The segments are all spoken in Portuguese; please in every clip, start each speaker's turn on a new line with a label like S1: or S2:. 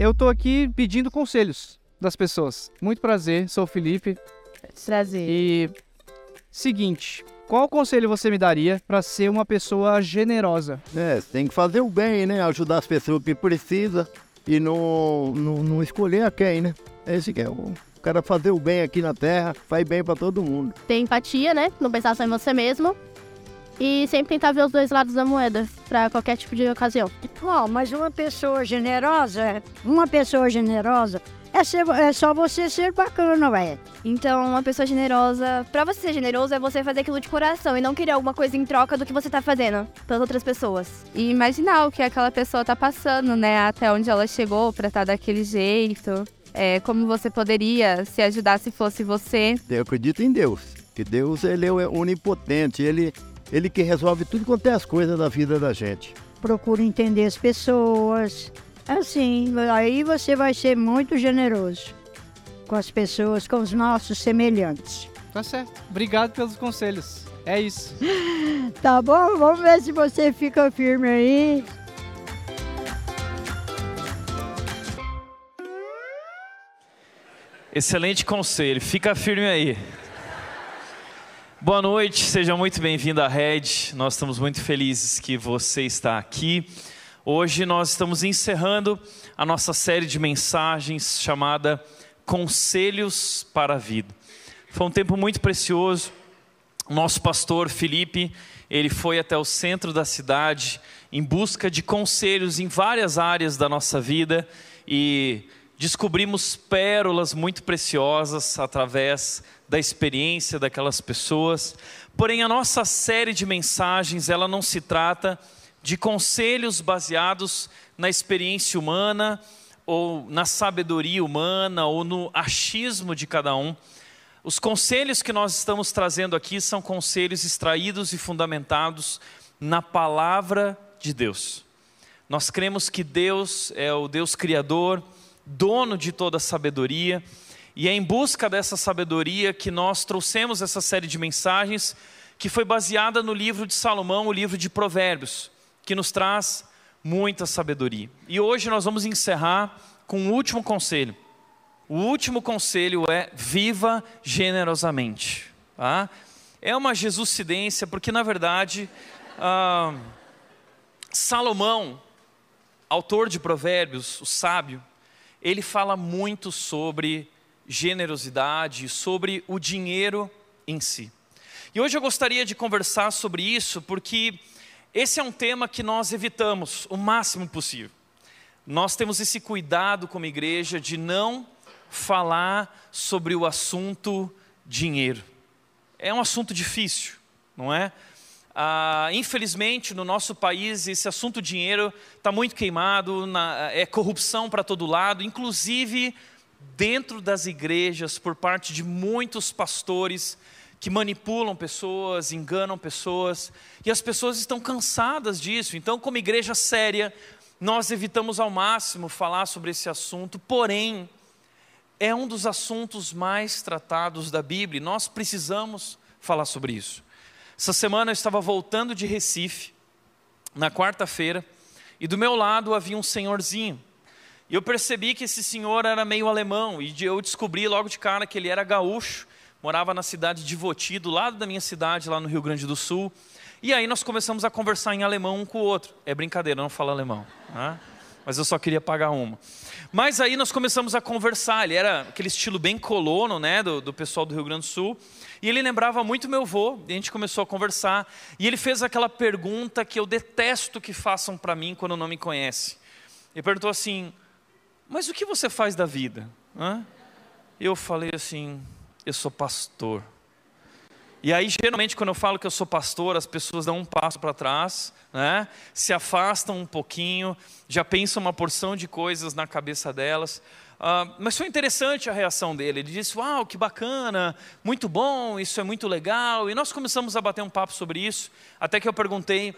S1: eu tô aqui pedindo conselhos das pessoas. Muito prazer, sou o Felipe.
S2: Prazer.
S1: E seguinte, qual conselho você me daria para ser uma pessoa generosa?
S3: É, tem que fazer o bem, né? Ajudar as pessoas que precisam e não, não, não escolher a quem, né? Esse que é o cara fazer o bem aqui na terra, faz bem para todo mundo.
S2: Ter empatia, né? Não pensar só em você mesmo. E sempre tentar ver os dois lados da moeda, para qualquer tipo de ocasião.
S4: Bom, mas uma pessoa generosa, uma pessoa generosa, é, ser, é só você ser bacana, velho.
S5: Então, uma pessoa generosa, pra você ser generoso, é você fazer aquilo de coração e não querer alguma coisa em troca do que você tá fazendo pelas outras pessoas.
S6: E imaginar o que aquela pessoa tá passando, né? Até onde ela chegou pra estar tá daquele jeito. É, como você poderia se ajudar se fosse você?
S3: Eu acredito em Deus, que Deus ele é onipotente, ele, ele que resolve tudo quanto é as coisas da vida da gente.
S4: Procura entender as pessoas. Assim, aí você vai ser muito generoso com as pessoas, com os nossos semelhantes.
S1: Tá certo. Obrigado pelos conselhos. É isso.
S4: tá bom? Vamos ver se você fica firme aí.
S7: Excelente conselho, fica firme aí. Boa noite, seja muito bem-vindo à Red. Nós estamos muito felizes que você está aqui. Hoje nós estamos encerrando a nossa série de mensagens chamada Conselhos para a Vida. Foi um tempo muito precioso. Nosso pastor Felipe, ele foi até o centro da cidade em busca de conselhos em várias áreas da nossa vida e descobrimos pérolas muito preciosas através da experiência daquelas pessoas. Porém, a nossa série de mensagens, ela não se trata de conselhos baseados na experiência humana ou na sabedoria humana ou no achismo de cada um. Os conselhos que nós estamos trazendo aqui são conselhos extraídos e fundamentados na palavra de Deus. Nós cremos que Deus é o Deus criador, dono de toda a sabedoria, e é em busca dessa sabedoria que nós trouxemos essa série de mensagens que foi baseada no livro de Salomão, o livro de Provérbios, que nos traz muita sabedoria. E hoje nós vamos encerrar com o último conselho. O último conselho é viva generosamente. Tá? É uma jesuscidência, porque na verdade, ah, Salomão, autor de Provérbios, o sábio, ele fala muito sobre generosidade, sobre o dinheiro em si. E hoje eu gostaria de conversar sobre isso porque esse é um tema que nós evitamos o máximo possível. Nós temos esse cuidado como igreja de não falar sobre o assunto dinheiro. É um assunto difícil, não é? Ah, infelizmente, no nosso país, esse assunto dinheiro está muito queimado, na, é corrupção para todo lado, inclusive dentro das igrejas, por parte de muitos pastores que manipulam pessoas, enganam pessoas, e as pessoas estão cansadas disso. Então, como igreja séria, nós evitamos ao máximo falar sobre esse assunto, porém, é um dos assuntos mais tratados da Bíblia, nós precisamos falar sobre isso. Essa semana eu estava voltando de Recife, na quarta-feira, e do meu lado havia um senhorzinho. E eu percebi que esse senhor era meio alemão, e eu descobri logo de cara que ele era gaúcho, morava na cidade de Voti, do lado da minha cidade, lá no Rio Grande do Sul. E aí nós começamos a conversar em alemão um com o outro. É brincadeira, eu não falo alemão. Né? Mas eu só queria pagar uma. Mas aí nós começamos a conversar. Ele era aquele estilo bem colono, né, do, do pessoal do Rio Grande do Sul. E ele lembrava muito meu avô, e a gente começou a conversar. E ele fez aquela pergunta que eu detesto que façam para mim quando não me conhece. Ele perguntou assim: Mas o que você faz da vida? Hã? Eu falei assim: Eu sou pastor. E aí, geralmente, quando eu falo que eu sou pastor, as pessoas dão um passo para trás, né? se afastam um pouquinho, já pensam uma porção de coisas na cabeça delas. Uh, mas foi interessante a reação dele. Ele disse: Uau, que bacana, muito bom, isso é muito legal. E nós começamos a bater um papo sobre isso, até que eu perguntei: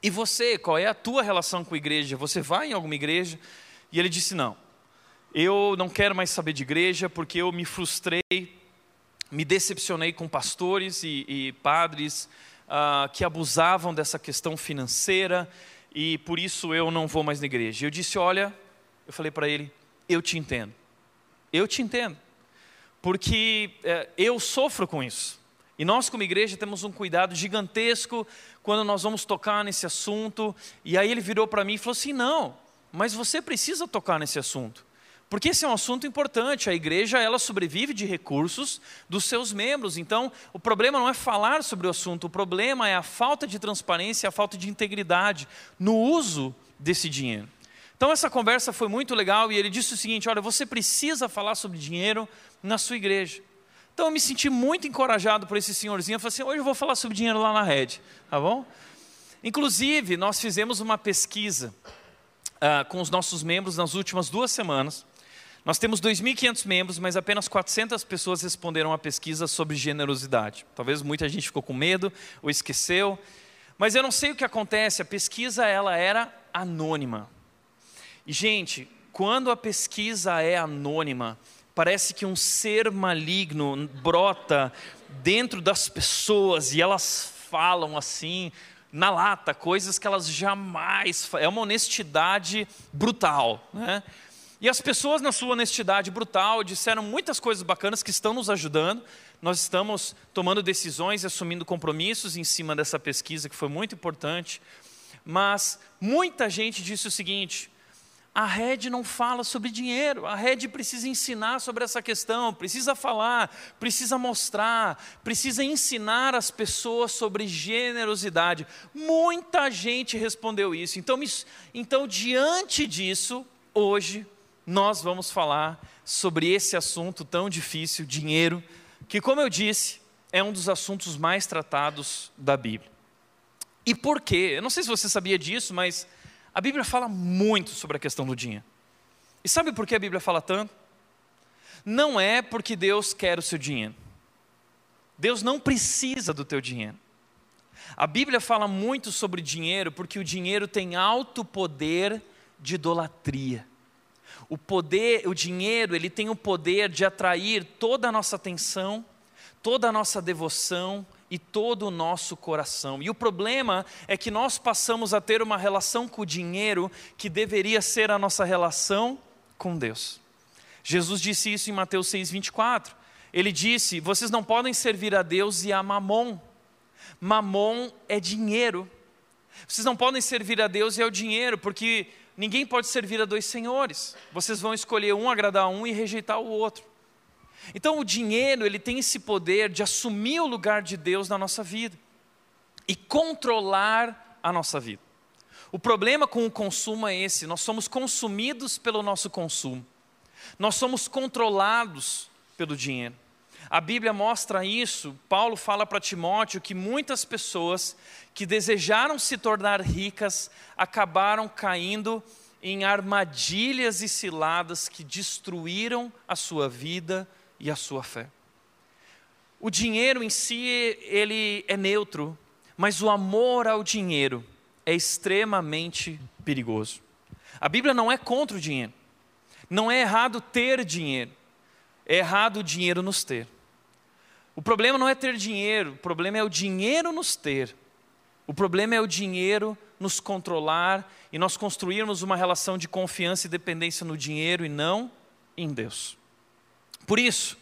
S7: E você, qual é a tua relação com a igreja? Você vai em alguma igreja? E ele disse: Não, eu não quero mais saber de igreja porque eu me frustrei, me decepcionei com pastores e, e padres uh, que abusavam dessa questão financeira e por isso eu não vou mais na igreja. Eu disse: Olha Eu falei para ele: Eu te entendo. Eu te entendo. Porque é, eu sofro com isso. E nós, como igreja, temos um cuidado gigantesco quando nós vamos tocar nesse assunto. E aí ele virou para mim e falou assim: Não, mas você precisa tocar nesse assunto. Porque esse é um assunto importante. A igreja, ela sobrevive de recursos dos seus membros. Então, o problema não é falar sobre o assunto, o problema é a falta de transparência, a falta de integridade no uso desse dinheiro. Então, essa conversa foi muito legal e ele disse o seguinte: Olha, você precisa falar sobre dinheiro na sua igreja. Então eu me senti muito encorajado por esse senhorzinho. Eu falei assim: hoje eu vou falar sobre dinheiro lá na rede, tá bom? Inclusive, nós fizemos uma pesquisa uh, com os nossos membros nas últimas duas semanas. Nós temos 2.500 membros, mas apenas 400 pessoas responderam à pesquisa sobre generosidade. Talvez muita gente ficou com medo ou esqueceu. Mas eu não sei o que acontece, a pesquisa ela era anônima. E, gente, quando a pesquisa é anônima, parece que um ser maligno brota dentro das pessoas e elas falam assim, na lata, coisas que elas jamais. É uma honestidade brutal. Né? E as pessoas, na sua honestidade brutal, disseram muitas coisas bacanas que estão nos ajudando. Nós estamos tomando decisões e assumindo compromissos em cima dessa pesquisa, que foi muito importante. Mas muita gente disse o seguinte: a rede não fala sobre dinheiro, a rede precisa ensinar sobre essa questão, precisa falar, precisa mostrar, precisa ensinar as pessoas sobre generosidade. Muita gente respondeu isso. Então, então diante disso, hoje, nós vamos falar sobre esse assunto tão difícil, dinheiro, que, como eu disse, é um dos assuntos mais tratados da Bíblia. E por quê? Eu não sei se você sabia disso, mas a Bíblia fala muito sobre a questão do dinheiro. E sabe por que a Bíblia fala tanto? Não é porque Deus quer o seu dinheiro. Deus não precisa do teu dinheiro. A Bíblia fala muito sobre dinheiro porque o dinheiro tem alto poder de idolatria. O poder, o dinheiro, ele tem o poder de atrair toda a nossa atenção, toda a nossa devoção, e todo o nosso coração. E o problema é que nós passamos a ter uma relação com o dinheiro que deveria ser a nossa relação com Deus. Jesus disse isso em Mateus 6:24. Ele disse: "Vocês não podem servir a Deus e a Mamon. Mamon é dinheiro. Vocês não podem servir a Deus e ao dinheiro, porque ninguém pode servir a dois senhores. Vocês vão escolher um, agradar um e rejeitar o outro. Então o dinheiro, ele tem esse poder de assumir o lugar de Deus na nossa vida e controlar a nossa vida. O problema com o consumo é esse, nós somos consumidos pelo nosso consumo. Nós somos controlados pelo dinheiro. A Bíblia mostra isso. Paulo fala para Timóteo que muitas pessoas que desejaram se tornar ricas acabaram caindo em armadilhas e ciladas que destruíram a sua vida e a sua fé. O dinheiro em si, ele é neutro, mas o amor ao dinheiro é extremamente perigoso. A Bíblia não é contra o dinheiro. Não é errado ter dinheiro. É errado o dinheiro nos ter. O problema não é ter dinheiro, o problema é o dinheiro nos ter. O problema é o dinheiro nos controlar e nós construirmos uma relação de confiança e dependência no dinheiro e não em Deus. Por isso,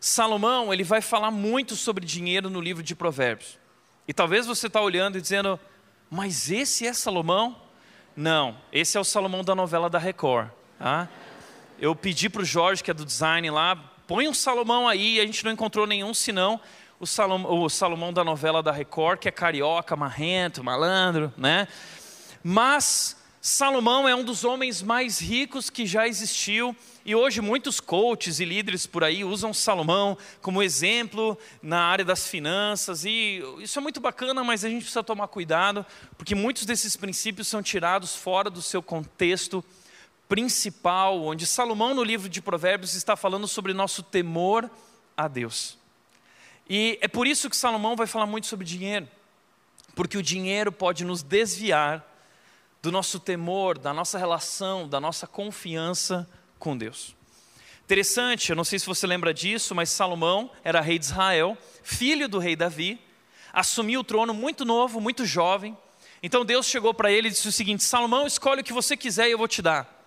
S7: Salomão ele vai falar muito sobre dinheiro no livro de Provérbios. E talvez você está olhando e dizendo, mas esse é Salomão? Não, esse é o Salomão da novela da Record. Tá? Eu pedi para o Jorge, que é do design lá, põe um Salomão aí, a gente não encontrou nenhum, senão o Salomão, o Salomão da novela da Record, que é carioca, marrento, malandro, né? Mas Salomão é um dos homens mais ricos que já existiu e hoje muitos coaches e líderes por aí usam Salomão como exemplo na área das finanças e isso é muito bacana, mas a gente precisa tomar cuidado porque muitos desses princípios são tirados fora do seu contexto principal, onde Salomão no livro de Provérbios está falando sobre nosso temor a Deus. E é por isso que Salomão vai falar muito sobre dinheiro, porque o dinheiro pode nos desviar do nosso temor, da nossa relação, da nossa confiança com Deus. Interessante, eu não sei se você lembra disso, mas Salomão era rei de Israel, filho do rei Davi, assumiu o trono muito novo, muito jovem. Então Deus chegou para ele e disse o seguinte: Salomão, escolhe o que você quiser e eu vou te dar.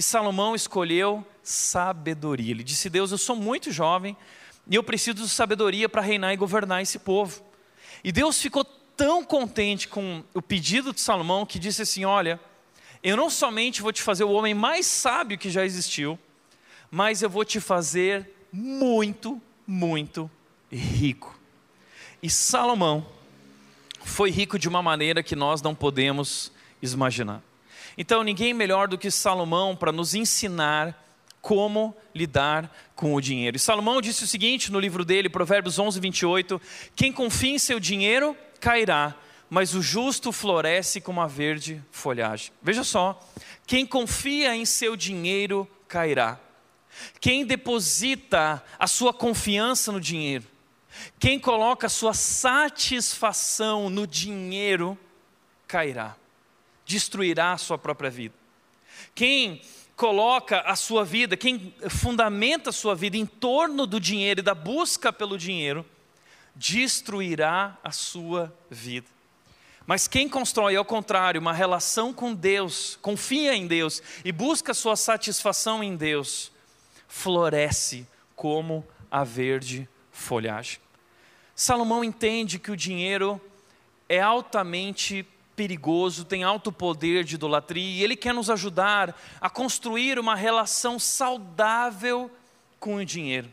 S7: E Salomão escolheu sabedoria. Ele disse: Deus, eu sou muito jovem e eu preciso de sabedoria para reinar e governar esse povo. E Deus ficou tão contente com o pedido de Salomão que disse assim: Olha, eu não somente vou te fazer o homem mais sábio que já existiu, mas eu vou te fazer muito, muito rico. E Salomão foi rico de uma maneira que nós não podemos imaginar. Então, ninguém melhor do que Salomão para nos ensinar como lidar com o dinheiro. E Salomão disse o seguinte no livro dele, Provérbios 11, 28: Quem confia em seu dinheiro cairá, mas o justo floresce como a verde folhagem. Veja só, quem confia em seu dinheiro cairá. Quem deposita a sua confiança no dinheiro, quem coloca a sua satisfação no dinheiro, cairá, destruirá a sua própria vida. Quem coloca a sua vida, quem fundamenta a sua vida em torno do dinheiro e da busca pelo dinheiro, destruirá a sua vida. Mas quem constrói, ao contrário, uma relação com Deus, confia em Deus e busca sua satisfação em Deus, floresce como a verde folhagem. Salomão entende que o dinheiro é altamente perigoso, tem alto poder de idolatria, e ele quer nos ajudar a construir uma relação saudável com o dinheiro.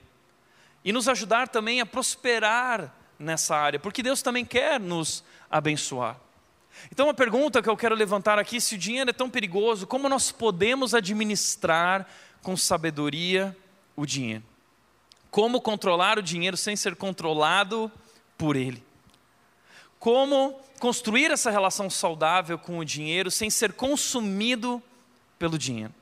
S7: E nos ajudar também a prosperar nessa área, porque Deus também quer nos abençoar. Então, a pergunta que eu quero levantar aqui: se o dinheiro é tão perigoso, como nós podemos administrar com sabedoria o dinheiro? Como controlar o dinheiro sem ser controlado por ele? Como construir essa relação saudável com o dinheiro sem ser consumido pelo dinheiro.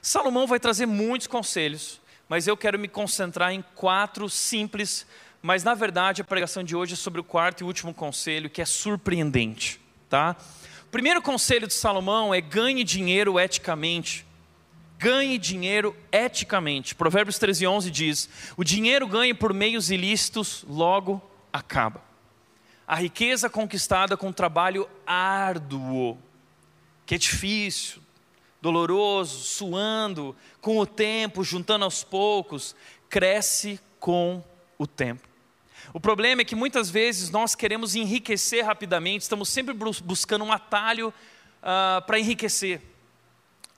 S7: Salomão vai trazer muitos conselhos, mas eu quero me concentrar em quatro simples, mas na verdade a pregação de hoje é sobre o quarto e último conselho, que é surpreendente, tá? O primeiro conselho de Salomão é ganhe dinheiro eticamente. Ganhe dinheiro eticamente. Provérbios 13:11 diz: "O dinheiro ganho por meios ilícitos logo acaba." A riqueza conquistada com trabalho árduo, que é difícil, doloroso, suando, com o tempo, juntando aos poucos, cresce com o tempo. O problema é que muitas vezes nós queremos enriquecer rapidamente, estamos sempre buscando um atalho uh, para enriquecer.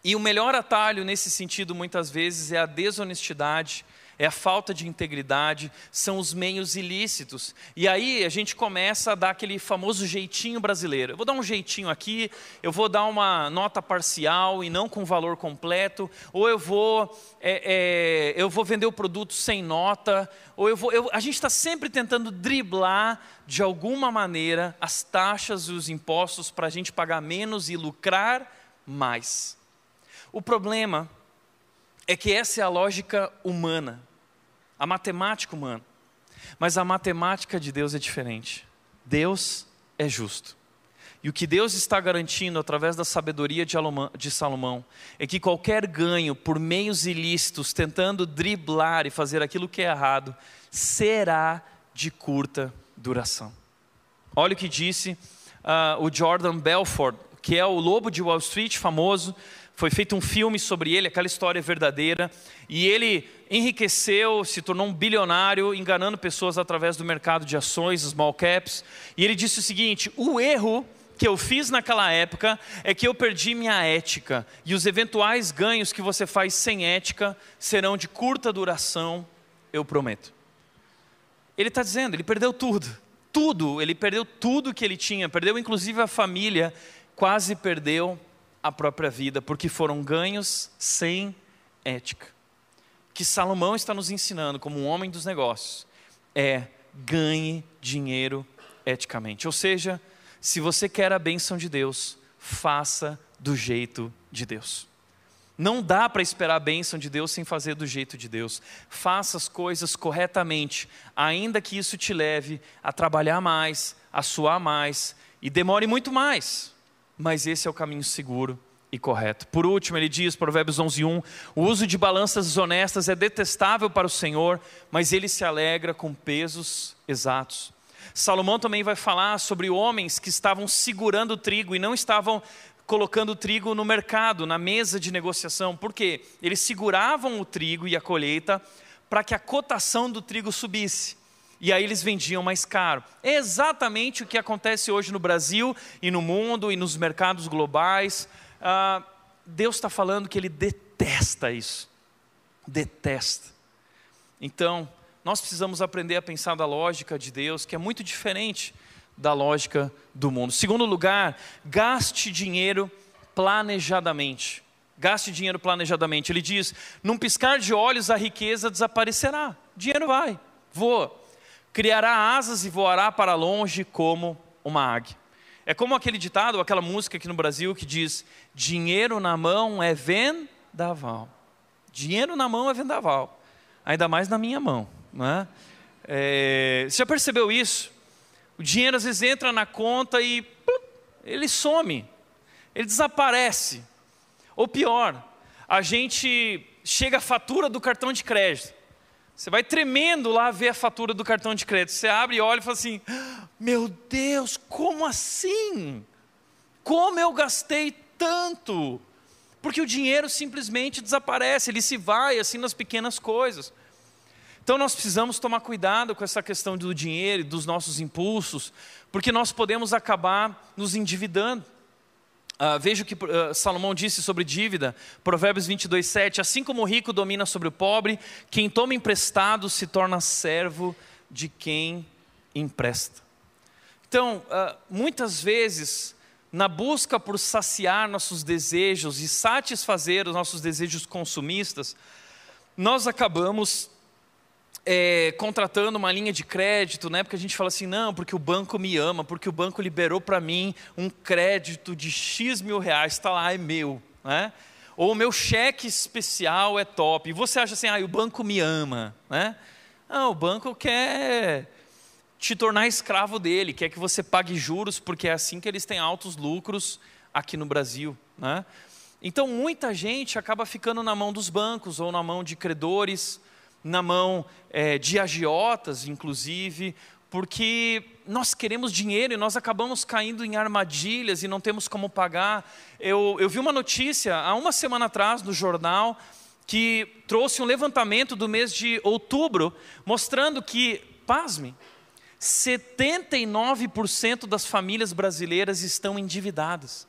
S7: E o melhor atalho nesse sentido, muitas vezes, é a desonestidade é a falta de integridade, são os meios ilícitos. E aí a gente começa a dar aquele famoso jeitinho brasileiro. Eu vou dar um jeitinho aqui, eu vou dar uma nota parcial e não com valor completo, ou eu vou, é, é, eu vou vender o produto sem nota, ou eu vou. Eu, a gente está sempre tentando driblar de alguma maneira as taxas e os impostos para a gente pagar menos e lucrar mais. O problema é que essa é a lógica humana a matemática humana. Mas a matemática de Deus é diferente. Deus é justo. E o que Deus está garantindo através da sabedoria de Salomão é que qualquer ganho por meios ilícitos, tentando driblar e fazer aquilo que é errado, será de curta duração. Olha o que disse uh, o Jordan Belfort, que é o lobo de Wall Street famoso, foi feito um filme sobre ele, aquela história verdadeira, e ele enriqueceu, se tornou um bilionário, enganando pessoas através do mercado de ações, small caps. E ele disse o seguinte: o erro que eu fiz naquela época é que eu perdi minha ética, e os eventuais ganhos que você faz sem ética serão de curta duração, eu prometo. Ele está dizendo, ele perdeu tudo, tudo, ele perdeu tudo que ele tinha, perdeu inclusive a família, quase perdeu a própria vida, porque foram ganhos sem ética. Que Salomão está nos ensinando, como um homem dos negócios, é ganhe dinheiro eticamente. Ou seja, se você quer a bênção de Deus, faça do jeito de Deus. Não dá para esperar a bênção de Deus sem fazer do jeito de Deus. Faça as coisas corretamente, ainda que isso te leve a trabalhar mais, a suar mais e demore muito mais mas esse é o caminho seguro e correto. Por último, ele diz, Provérbios 11:1, o uso de balanças desonestas é detestável para o Senhor, mas ele se alegra com pesos exatos. Salomão também vai falar sobre homens que estavam segurando o trigo e não estavam colocando o trigo no mercado, na mesa de negociação. Por quê? Eles seguravam o trigo e a colheita para que a cotação do trigo subisse. E aí eles vendiam mais caro. É exatamente o que acontece hoje no Brasil e no mundo e nos mercados globais. Ah, Deus está falando que Ele detesta isso. Detesta. Então, nós precisamos aprender a pensar da lógica de Deus, que é muito diferente da lógica do mundo. Segundo lugar, gaste dinheiro planejadamente. Gaste dinheiro planejadamente. Ele diz: num piscar de olhos a riqueza desaparecerá. Dinheiro vai, voa. Criará asas e voará para longe como uma águia. É como aquele ditado, aquela música aqui no Brasil que diz: dinheiro na mão é vendaval. Dinheiro na mão é vendaval. Ainda mais na minha mão. Não é? É, você já percebeu isso? O dinheiro às vezes entra na conta e ele some, ele desaparece. Ou pior, a gente chega a fatura do cartão de crédito. Você vai tremendo lá ver a fatura do cartão de crédito. Você abre e olha e fala assim: Meu Deus, como assim? Como eu gastei tanto? Porque o dinheiro simplesmente desaparece, ele se vai assim nas pequenas coisas. Então nós precisamos tomar cuidado com essa questão do dinheiro e dos nossos impulsos, porque nós podemos acabar nos endividando. Uh, veja o que uh, Salomão disse sobre dívida, Provérbios 22, 7. Assim como o rico domina sobre o pobre, quem toma emprestado se torna servo de quem empresta. Então, uh, muitas vezes, na busca por saciar nossos desejos e satisfazer os nossos desejos consumistas, nós acabamos é, contratando uma linha de crédito, né? Porque a gente fala assim, não, porque o banco me ama, porque o banco liberou para mim um crédito de X mil reais, está lá, é meu, né? Ou o meu cheque especial é top. E você acha assim, ah, o banco me ama, né? Não, o banco quer te tornar escravo dele, quer que você pague juros, porque é assim que eles têm altos lucros aqui no Brasil, né? Então, muita gente acaba ficando na mão dos bancos ou na mão de credores, na mão é, de agiotas, inclusive, porque nós queremos dinheiro e nós acabamos caindo em armadilhas e não temos como pagar. Eu, eu vi uma notícia há uma semana atrás no jornal que trouxe um levantamento do mês de outubro, mostrando que, pasme, 79% das famílias brasileiras estão endividadas.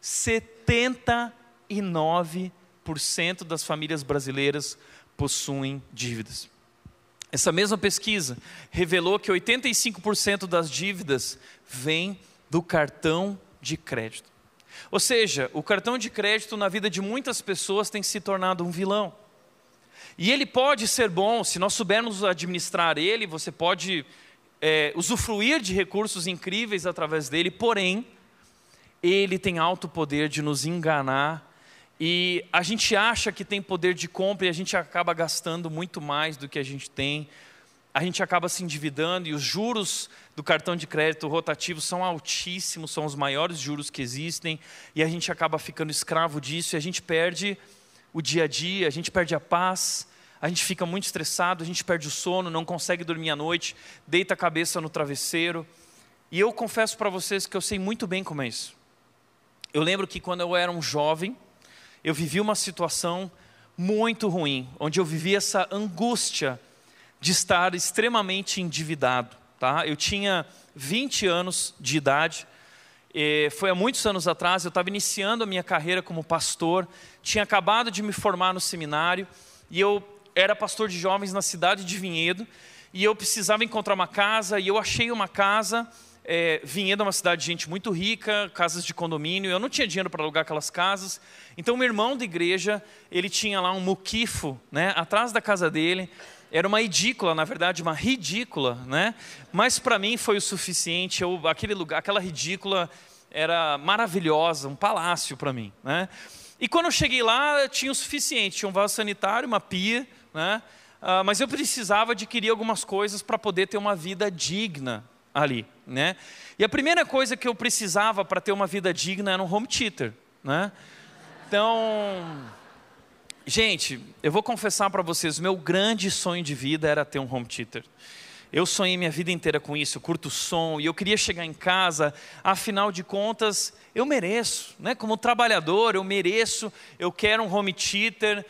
S7: 79% das famílias brasileiras possuem dívidas. Essa mesma pesquisa revelou que 85% das dívidas vêm do cartão de crédito. Ou seja, o cartão de crédito na vida de muitas pessoas tem se tornado um vilão. E ele pode ser bom, se nós soubermos administrar ele, você pode é, usufruir de recursos incríveis através dele, porém, ele tem alto poder de nos enganar e a gente acha que tem poder de compra e a gente acaba gastando muito mais do que a gente tem. A gente acaba se endividando e os juros do cartão de crédito rotativo são altíssimos, são os maiores juros que existem, e a gente acaba ficando escravo disso e a gente perde o dia a dia, a gente perde a paz, a gente fica muito estressado, a gente perde o sono, não consegue dormir à noite, deita a cabeça no travesseiro. E eu confesso para vocês que eu sei muito bem como é isso. Eu lembro que quando eu era um jovem, eu vivi uma situação muito ruim, onde eu vivi essa angústia de estar extremamente endividado. Tá? Eu tinha 20 anos de idade, foi há muitos anos atrás, eu estava iniciando a minha carreira como pastor, tinha acabado de me formar no seminário, e eu era pastor de jovens na cidade de Vinhedo, e eu precisava encontrar uma casa, e eu achei uma casa é, Vinhedo é uma cidade de gente muito rica, casas de condomínio. Eu não tinha dinheiro para alugar aquelas casas. Então, meu irmão de igreja, ele tinha lá um muquifo, né, atrás da casa dele. Era uma edícula, na verdade, uma ridícula, né? Mas para mim foi o suficiente. Eu, aquele lugar, aquela ridícula era maravilhosa, um palácio para mim, né? E quando eu cheguei lá, tinha o suficiente. Tinha um vaso sanitário, uma pia, né? Ah, mas eu precisava adquirir algumas coisas para poder ter uma vida digna ali, né? E a primeira coisa que eu precisava para ter uma vida digna era um home theater, né? Então, gente, eu vou confessar para vocês, meu grande sonho de vida era ter um home theater. Eu sonhei minha vida inteira com isso, eu curto som, e eu queria chegar em casa, afinal de contas, eu mereço, né? Como trabalhador, eu mereço, eu quero um home theater.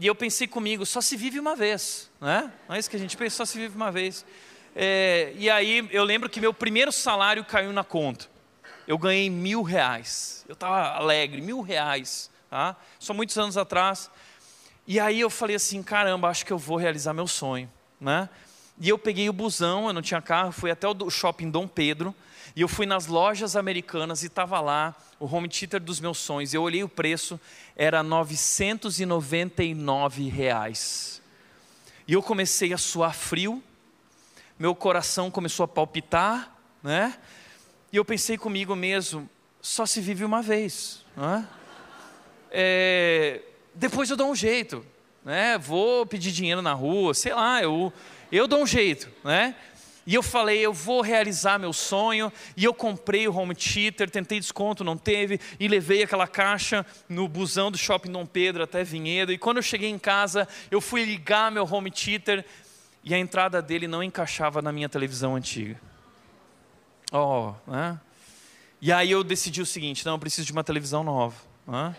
S7: E eu pensei comigo, só se vive uma vez, né? Não é isso que a gente pensa, só se vive uma vez. É, e aí eu lembro que meu primeiro salário caiu na conta. Eu ganhei mil reais. Eu estava alegre, mil reais. Tá? Só muitos anos atrás. E aí eu falei assim, caramba, acho que eu vou realizar meu sonho. Né? E eu peguei o busão, eu não tinha carro, fui até o shopping Dom Pedro, e eu fui nas lojas americanas e estava lá o home theater dos meus sonhos. Eu olhei o preço, era 999 reais. E eu comecei a suar frio, meu coração começou a palpitar, né? E eu pensei comigo mesmo, só se vive uma vez, né? É, depois eu dou um jeito, né? Vou pedir dinheiro na rua, sei lá, eu eu dou um jeito, né? E eu falei, eu vou realizar meu sonho. E eu comprei o home theater, tentei desconto, não teve. E levei aquela caixa no busão do Shopping Dom Pedro até Vinhedo. E quando eu cheguei em casa, eu fui ligar meu home theater. E a entrada dele não encaixava na minha televisão antiga. Oh, né? E aí eu decidi o seguinte, não, eu preciso de uma televisão nova. Né?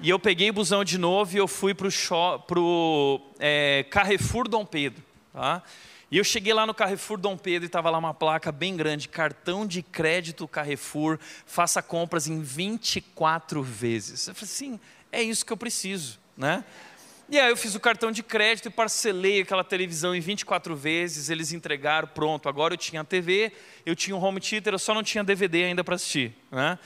S7: E eu peguei o busão de novo e eu fui para o é, Carrefour Dom Pedro. Tá? E eu cheguei lá no Carrefour Dom Pedro e estava lá uma placa bem grande, cartão de crédito Carrefour, faça compras em 24 vezes. Eu falei assim, é isso que eu preciso, né? E aí eu fiz o cartão de crédito e parcelei aquela televisão em 24 vezes, eles entregaram, pronto, agora eu tinha a TV, eu tinha um home theater, eu só não tinha DVD ainda para assistir, né?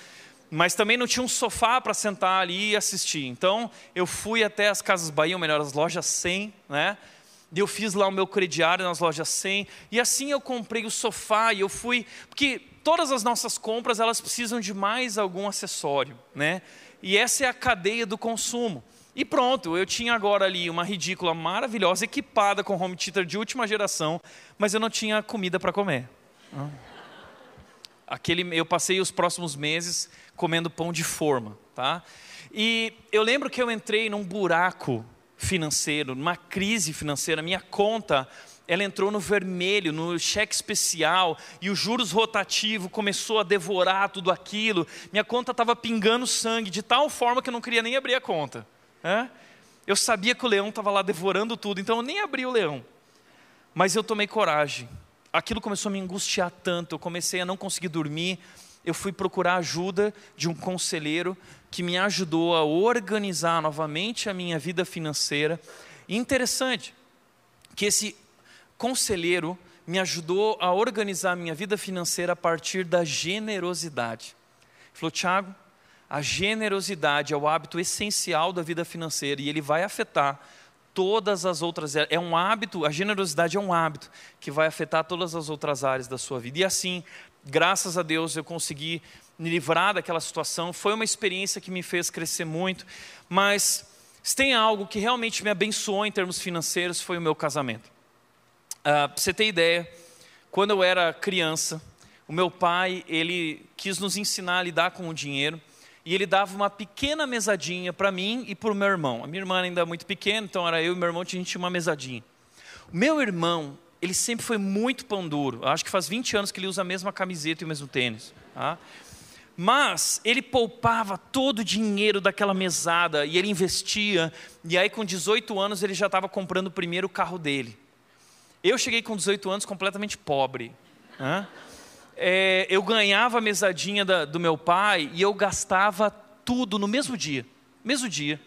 S7: Mas também não tinha um sofá para sentar ali e assistir. Então, eu fui até as Casas Bahia, ou melhor, as lojas 100, né? E eu fiz lá o meu crediário nas lojas 100, e assim eu comprei o sofá e eu fui, porque todas as nossas compras, elas precisam de mais algum acessório, né? E essa é a cadeia do consumo. E pronto, eu tinha agora ali uma ridícula maravilhosa, equipada com home theater de última geração, mas eu não tinha comida para comer. Aquele, eu passei os próximos meses comendo pão de forma, tá? E eu lembro que eu entrei num buraco financeiro, numa crise financeira, minha conta ela entrou no vermelho, no cheque especial, e o juros rotativo começou a devorar tudo aquilo. Minha conta estava pingando sangue, de tal forma que eu não queria nem abrir a conta. Eu sabia que o leão estava lá devorando tudo, então eu nem abri o leão. Mas eu tomei coragem. Aquilo começou a me angustiar tanto, eu comecei a não conseguir dormir. Eu fui procurar ajuda de um conselheiro que me ajudou a organizar novamente a minha vida financeira. E interessante que esse conselheiro me ajudou a organizar a minha vida financeira a partir da generosidade. Ele falou, Tiago, a generosidade é o hábito essencial da vida financeira e ele vai afetar todas as outras. É um hábito, a generosidade é um hábito que vai afetar todas as outras áreas da sua vida. E assim, graças a Deus, eu consegui me livrar daquela situação. Foi uma experiência que me fez crescer muito, mas se tem algo que realmente me abençoou em termos financeiros foi o meu casamento. Uh, para você ter ideia, quando eu era criança, o meu pai ele quis nos ensinar a lidar com o dinheiro e ele dava uma pequena mesadinha para mim e para o meu irmão. A minha irmã ainda é muito pequena, então era eu e meu irmão, a gente tinha uma mesadinha. O meu irmão, ele sempre foi muito pão duro. Acho que faz 20 anos que ele usa a mesma camiseta e o mesmo tênis. Tá? Mas ele poupava todo o dinheiro daquela mesada e ele investia. E aí, com 18 anos, ele já estava comprando o primeiro carro dele. Eu cheguei com 18 anos completamente pobre. Né? É, eu ganhava a mesadinha da, do meu pai e eu gastava tudo no mesmo dia. Mesmo dia.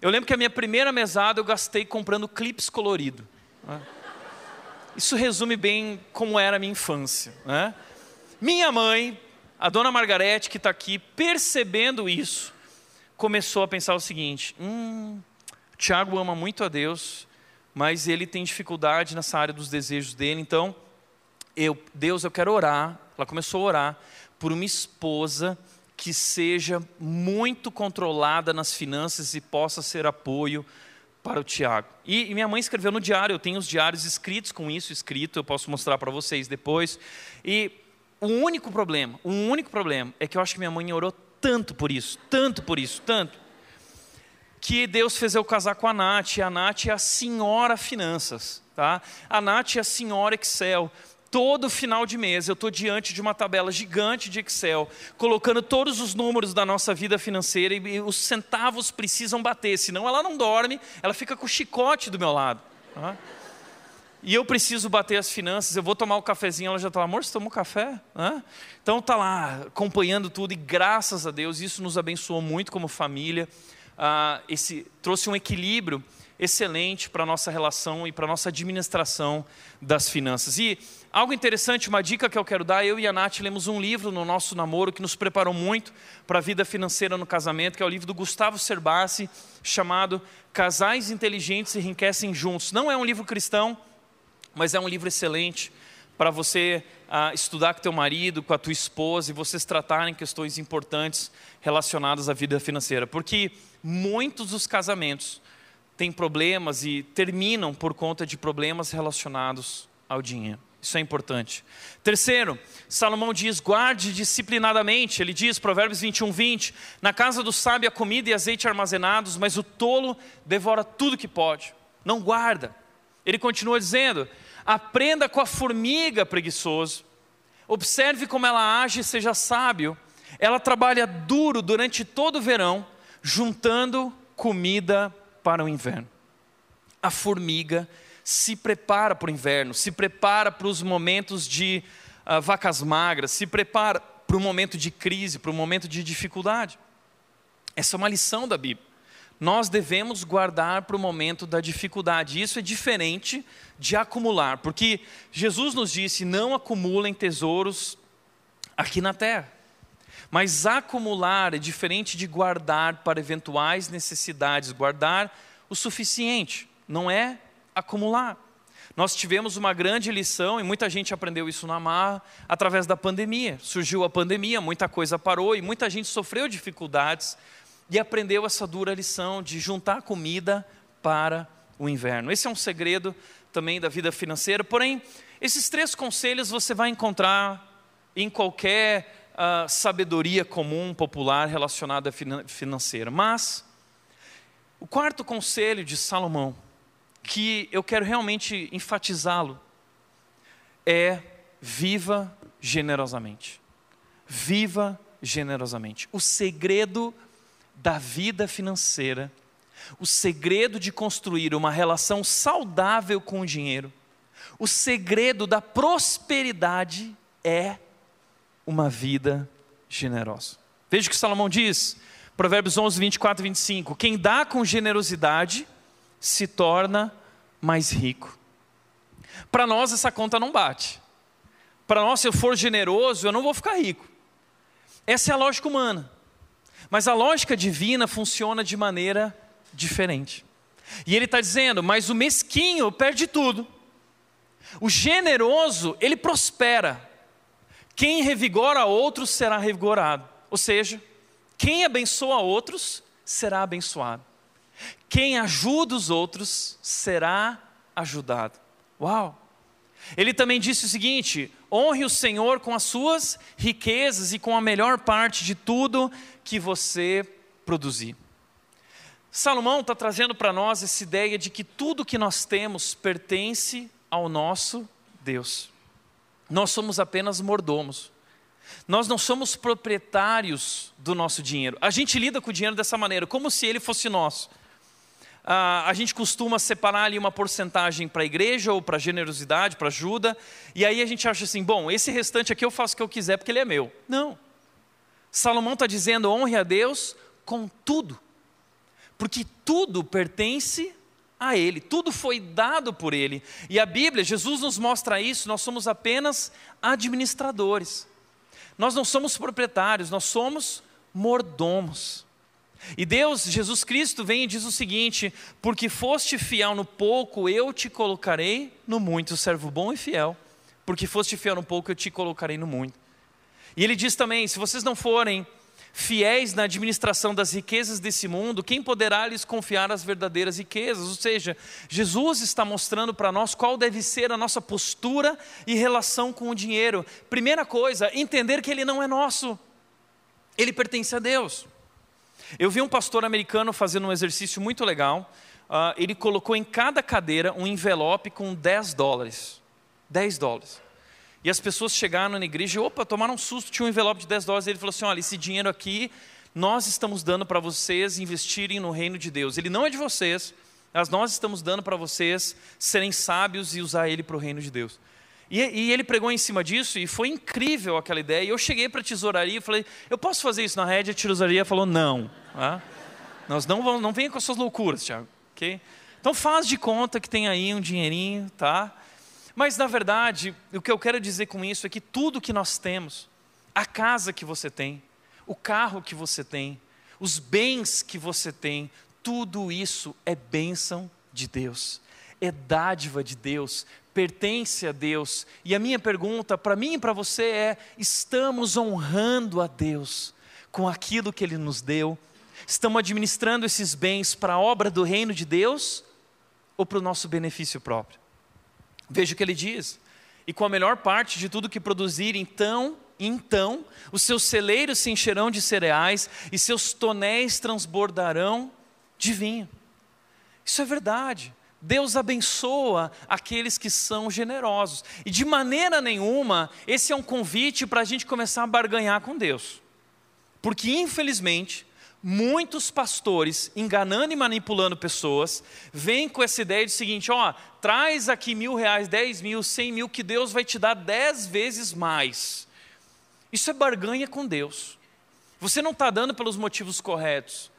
S7: Eu lembro que a minha primeira mesada eu gastei comprando clips coloridos. Né? Isso resume bem como era a minha infância. Né? Minha mãe a dona Margarete, que está aqui, percebendo isso, começou a pensar o seguinte: hum, Tiago ama muito a Deus, mas ele tem dificuldade nessa área dos desejos dele, então, eu, Deus, eu quero orar. Ela começou a orar por uma esposa que seja muito controlada nas finanças e possa ser apoio para o Tiago. E, e, minha mãe escreveu no diário, eu tenho os diários escritos com isso escrito, eu posso mostrar para vocês depois. E o único problema, o único problema é que eu acho que minha mãe orou tanto por isso, tanto por isso, tanto, que Deus fez eu casar com a Nath. E a Nath é a senhora finanças, tá? A Nath é a senhora Excel. Todo final de mês eu estou diante de uma tabela gigante de Excel, colocando todos os números da nossa vida financeira e os centavos precisam bater, senão ela não dorme, ela fica com o chicote do meu lado. Tá? E eu preciso bater as finanças, eu vou tomar o um cafezinho, ela já está, amor, você tomou café? Hã? Então está lá, acompanhando tudo, e graças a Deus, isso nos abençoou muito como família. Ah, esse, trouxe um equilíbrio excelente para a nossa relação e para a nossa administração das finanças. E algo interessante, uma dica que eu quero dar, eu e a Nath lemos um livro no nosso namoro que nos preparou muito para a vida financeira no casamento, que é o livro do Gustavo Cerbasi, chamado Casais Inteligentes Enriquecem Juntos. Não é um livro cristão, mas é um livro excelente para você ah, estudar com teu marido, com a tua esposa e vocês tratarem questões importantes relacionadas à vida financeira. Porque muitos dos casamentos têm problemas e terminam por conta de problemas relacionados ao dinheiro. Isso é importante. Terceiro, Salomão diz: guarde disciplinadamente. Ele diz, Provérbios 21, 20: Na casa do sábio há comida e azeite armazenados, mas o tolo devora tudo que pode. Não guarda. Ele continua dizendo: aprenda com a formiga preguiçoso. Observe como ela age e seja sábio. Ela trabalha duro durante todo o verão, juntando comida para o inverno. A formiga se prepara para o inverno, se prepara para os momentos de uh, vacas magras, se prepara para o momento de crise, para o momento de dificuldade. Essa é uma lição da Bíblia. Nós devemos guardar para o momento da dificuldade. Isso é diferente de acumular, porque Jesus nos disse: não acumulem tesouros aqui na terra. Mas acumular é diferente de guardar para eventuais necessidades, guardar o suficiente, não é acumular. Nós tivemos uma grande lição e muita gente aprendeu isso na marra através da pandemia. Surgiu a pandemia, muita coisa parou e muita gente sofreu dificuldades e aprendeu essa dura lição de juntar comida para o inverno. Esse é um segredo também da vida financeira. Porém, esses três conselhos você vai encontrar em qualquer uh, sabedoria comum, popular relacionada à financeira. Mas, o quarto conselho de Salomão, que eu quero realmente enfatizá-lo, é viva generosamente. Viva generosamente. O segredo da vida financeira, o segredo de construir uma relação saudável com o dinheiro, o segredo da prosperidade é uma vida generosa. Veja o que Salomão diz, Provérbios 11, 24 e 25: Quem dá com generosidade se torna mais rico. Para nós, essa conta não bate. Para nós, se eu for generoso, eu não vou ficar rico. Essa é a lógica humana. Mas a lógica divina funciona de maneira diferente. E ele está dizendo: mas o mesquinho perde tudo. O generoso, ele prospera. Quem revigora outros será revigorado. Ou seja, quem abençoa outros será abençoado. Quem ajuda os outros será ajudado. Uau! Ele também disse o seguinte: honre o Senhor com as suas riquezas e com a melhor parte de tudo que você produzir. Salomão está trazendo para nós essa ideia de que tudo que nós temos pertence ao nosso Deus. Nós somos apenas mordomos. Nós não somos proprietários do nosso dinheiro. A gente lida com o dinheiro dessa maneira, como se ele fosse nosso. Ah, a gente costuma separar ali uma porcentagem para a igreja ou para generosidade, para ajuda, e aí a gente acha assim: bom, esse restante aqui eu faço o que eu quiser porque ele é meu. Não. Salomão está dizendo: honre a Deus com tudo, porque tudo pertence a Ele, tudo foi dado por Ele. E a Bíblia, Jesus nos mostra isso, nós somos apenas administradores. Nós não somos proprietários, nós somos mordomos. E Deus, Jesus Cristo, vem e diz o seguinte: porque foste fiel no pouco, eu te colocarei no muito, servo bom e fiel. Porque foste fiel no pouco, eu te colocarei no muito. E ele diz também: se vocês não forem fiéis na administração das riquezas desse mundo, quem poderá lhes confiar as verdadeiras riquezas? Ou seja, Jesus está mostrando para nós qual deve ser a nossa postura e relação com o dinheiro. Primeira coisa, entender que ele não é nosso, ele pertence a Deus. Eu vi um pastor americano fazendo um exercício muito legal. Uh, ele colocou em cada cadeira um envelope com 10 dólares. 10 dólares. E as pessoas chegaram na igreja e, opa, tomaram um susto, tinha um envelope de 10 dólares. Ele falou assim: olha, esse dinheiro aqui nós estamos dando para vocês investirem no reino de Deus. Ele não é de vocês, mas nós estamos dando para vocês serem sábios e usar ele para o reino de Deus. E, e, ele pregou em cima disso e foi incrível aquela ideia. E eu cheguei para a tesouraria e falei: Eu posso fazer isso na rede? A tesouraria falou: Não. Ah, nós não vamos, não venha com as suas loucuras, Tiago. Okay? Então faz de conta que tem aí um dinheirinho, tá? Mas na verdade, o que eu quero dizer com isso é que tudo que nós temos, a casa que você tem, o carro que você tem, os bens que você tem, tudo isso é bênção de Deus, é dádiva de Deus, pertence a Deus. E a minha pergunta para mim e para você é: estamos honrando a Deus com aquilo que Ele nos deu? Estamos administrando esses bens para a obra do reino de Deus ou para o nosso benefício próprio? Veja o que ele diz. E com a melhor parte de tudo que produzir, então, então, os seus celeiros se encherão de cereais e seus tonéis transbordarão de vinho. Isso é verdade. Deus abençoa aqueles que são generosos. E de maneira nenhuma, esse é um convite para a gente começar a barganhar com Deus. Porque, infelizmente, muitos pastores, enganando e manipulando pessoas, vêm com essa ideia de seguinte: ó, traz aqui mil reais, dez mil, cem mil, que Deus vai te dar dez vezes mais. Isso é barganha com Deus. Você não está dando pelos motivos corretos.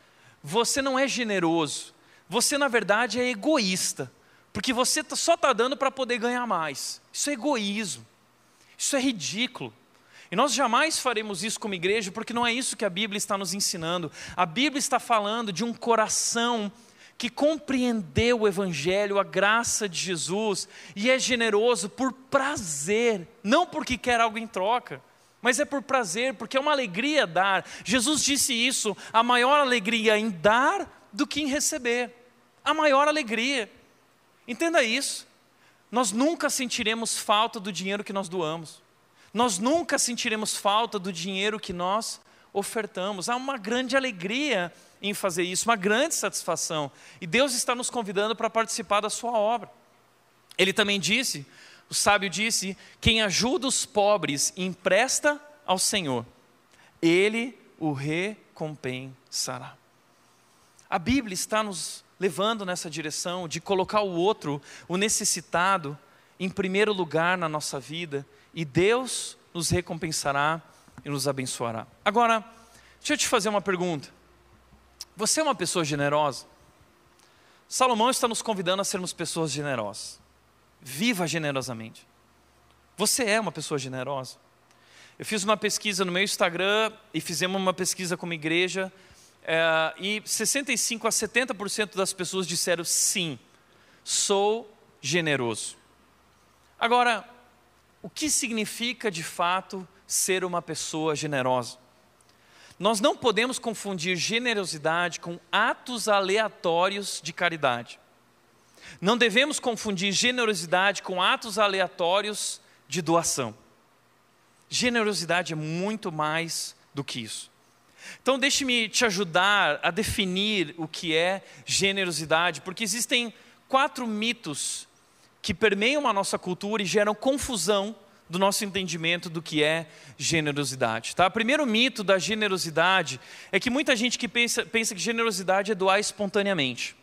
S7: Você não é generoso. Você, na verdade, é egoísta. Porque você tá, só está dando para poder ganhar mais. Isso é egoísmo. Isso é ridículo. E nós jamais faremos isso como igreja, porque não é isso que a Bíblia está nos ensinando. A Bíblia está falando de um coração que compreendeu o Evangelho, a graça de Jesus, e é generoso por prazer, não porque quer algo em troca, mas é por prazer, porque é uma alegria dar. Jesus disse isso: a maior alegria em dar do que em receber. A maior alegria. Entenda isso. Nós nunca sentiremos falta do dinheiro que nós doamos. Nós nunca sentiremos falta do dinheiro que nós ofertamos. Há uma grande alegria em fazer isso, uma grande satisfação. E Deus está nos convidando para participar da sua obra. Ele também disse o sábio disse: Quem ajuda os pobres e empresta ao Senhor, ele o recompensará. A Bíblia está nos levando nessa direção de colocar o outro, o necessitado, em primeiro lugar na nossa vida, e Deus nos recompensará e nos abençoará. Agora, deixa eu te fazer uma pergunta. Você é uma pessoa generosa? Salomão está nos convidando a sermos pessoas generosas. Viva generosamente. Você é uma pessoa generosa. Eu fiz uma pesquisa no meu Instagram e fizemos uma pesquisa como igreja é, e 65 a 70% das pessoas disseram sim, sou generoso. Agora, o que significa de fato ser uma pessoa generosa? Nós não podemos confundir generosidade com atos aleatórios de caridade. Não devemos confundir generosidade com atos aleatórios de doação. Generosidade é muito mais do que isso. Então, deixe-me te ajudar a definir o que é generosidade, porque existem quatro mitos que permeiam a nossa cultura e geram confusão do nosso entendimento do que é generosidade. Tá? O primeiro mito da generosidade é que muita gente que pensa, pensa que generosidade é doar espontaneamente.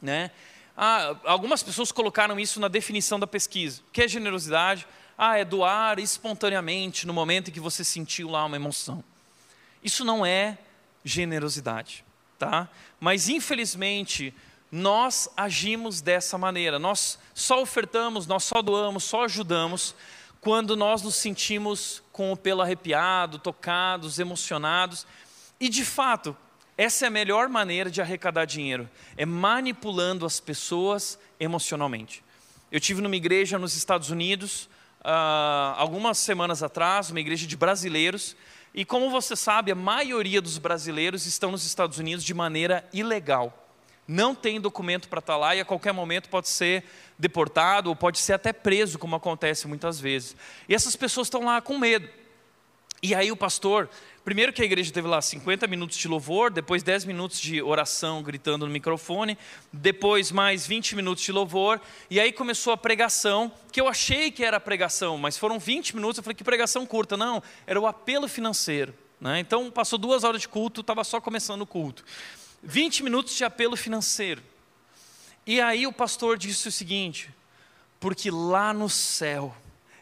S7: Né? Ah, algumas pessoas colocaram isso na definição da pesquisa. O que é generosidade? Ah, é doar espontaneamente no momento em que você sentiu lá uma emoção. Isso não é generosidade, tá? Mas infelizmente nós agimos dessa maneira. Nós só ofertamos, nós só doamos, só ajudamos quando nós nos sentimos com o pelo arrepiado, tocados, emocionados. E de fato, essa é a melhor maneira de arrecadar dinheiro, é manipulando as pessoas emocionalmente. Eu tive numa igreja nos Estados Unidos uh, algumas semanas atrás, uma igreja de brasileiros, e como você sabe, a maioria dos brasileiros estão nos Estados Unidos de maneira ilegal. Não tem documento para estar lá e a qualquer momento pode ser deportado ou pode ser até preso, como acontece muitas vezes. E essas pessoas estão lá com medo. E aí o pastor, primeiro que a igreja teve lá 50 minutos de louvor, depois 10 minutos de oração gritando no microfone, depois mais 20 minutos de louvor, e aí começou a pregação, que eu achei que era pregação, mas foram 20 minutos, eu falei que pregação curta, não, era o apelo financeiro. Né? Então passou duas horas de culto, estava só começando o culto. 20 minutos de apelo financeiro. E aí o pastor disse o seguinte: porque lá no céu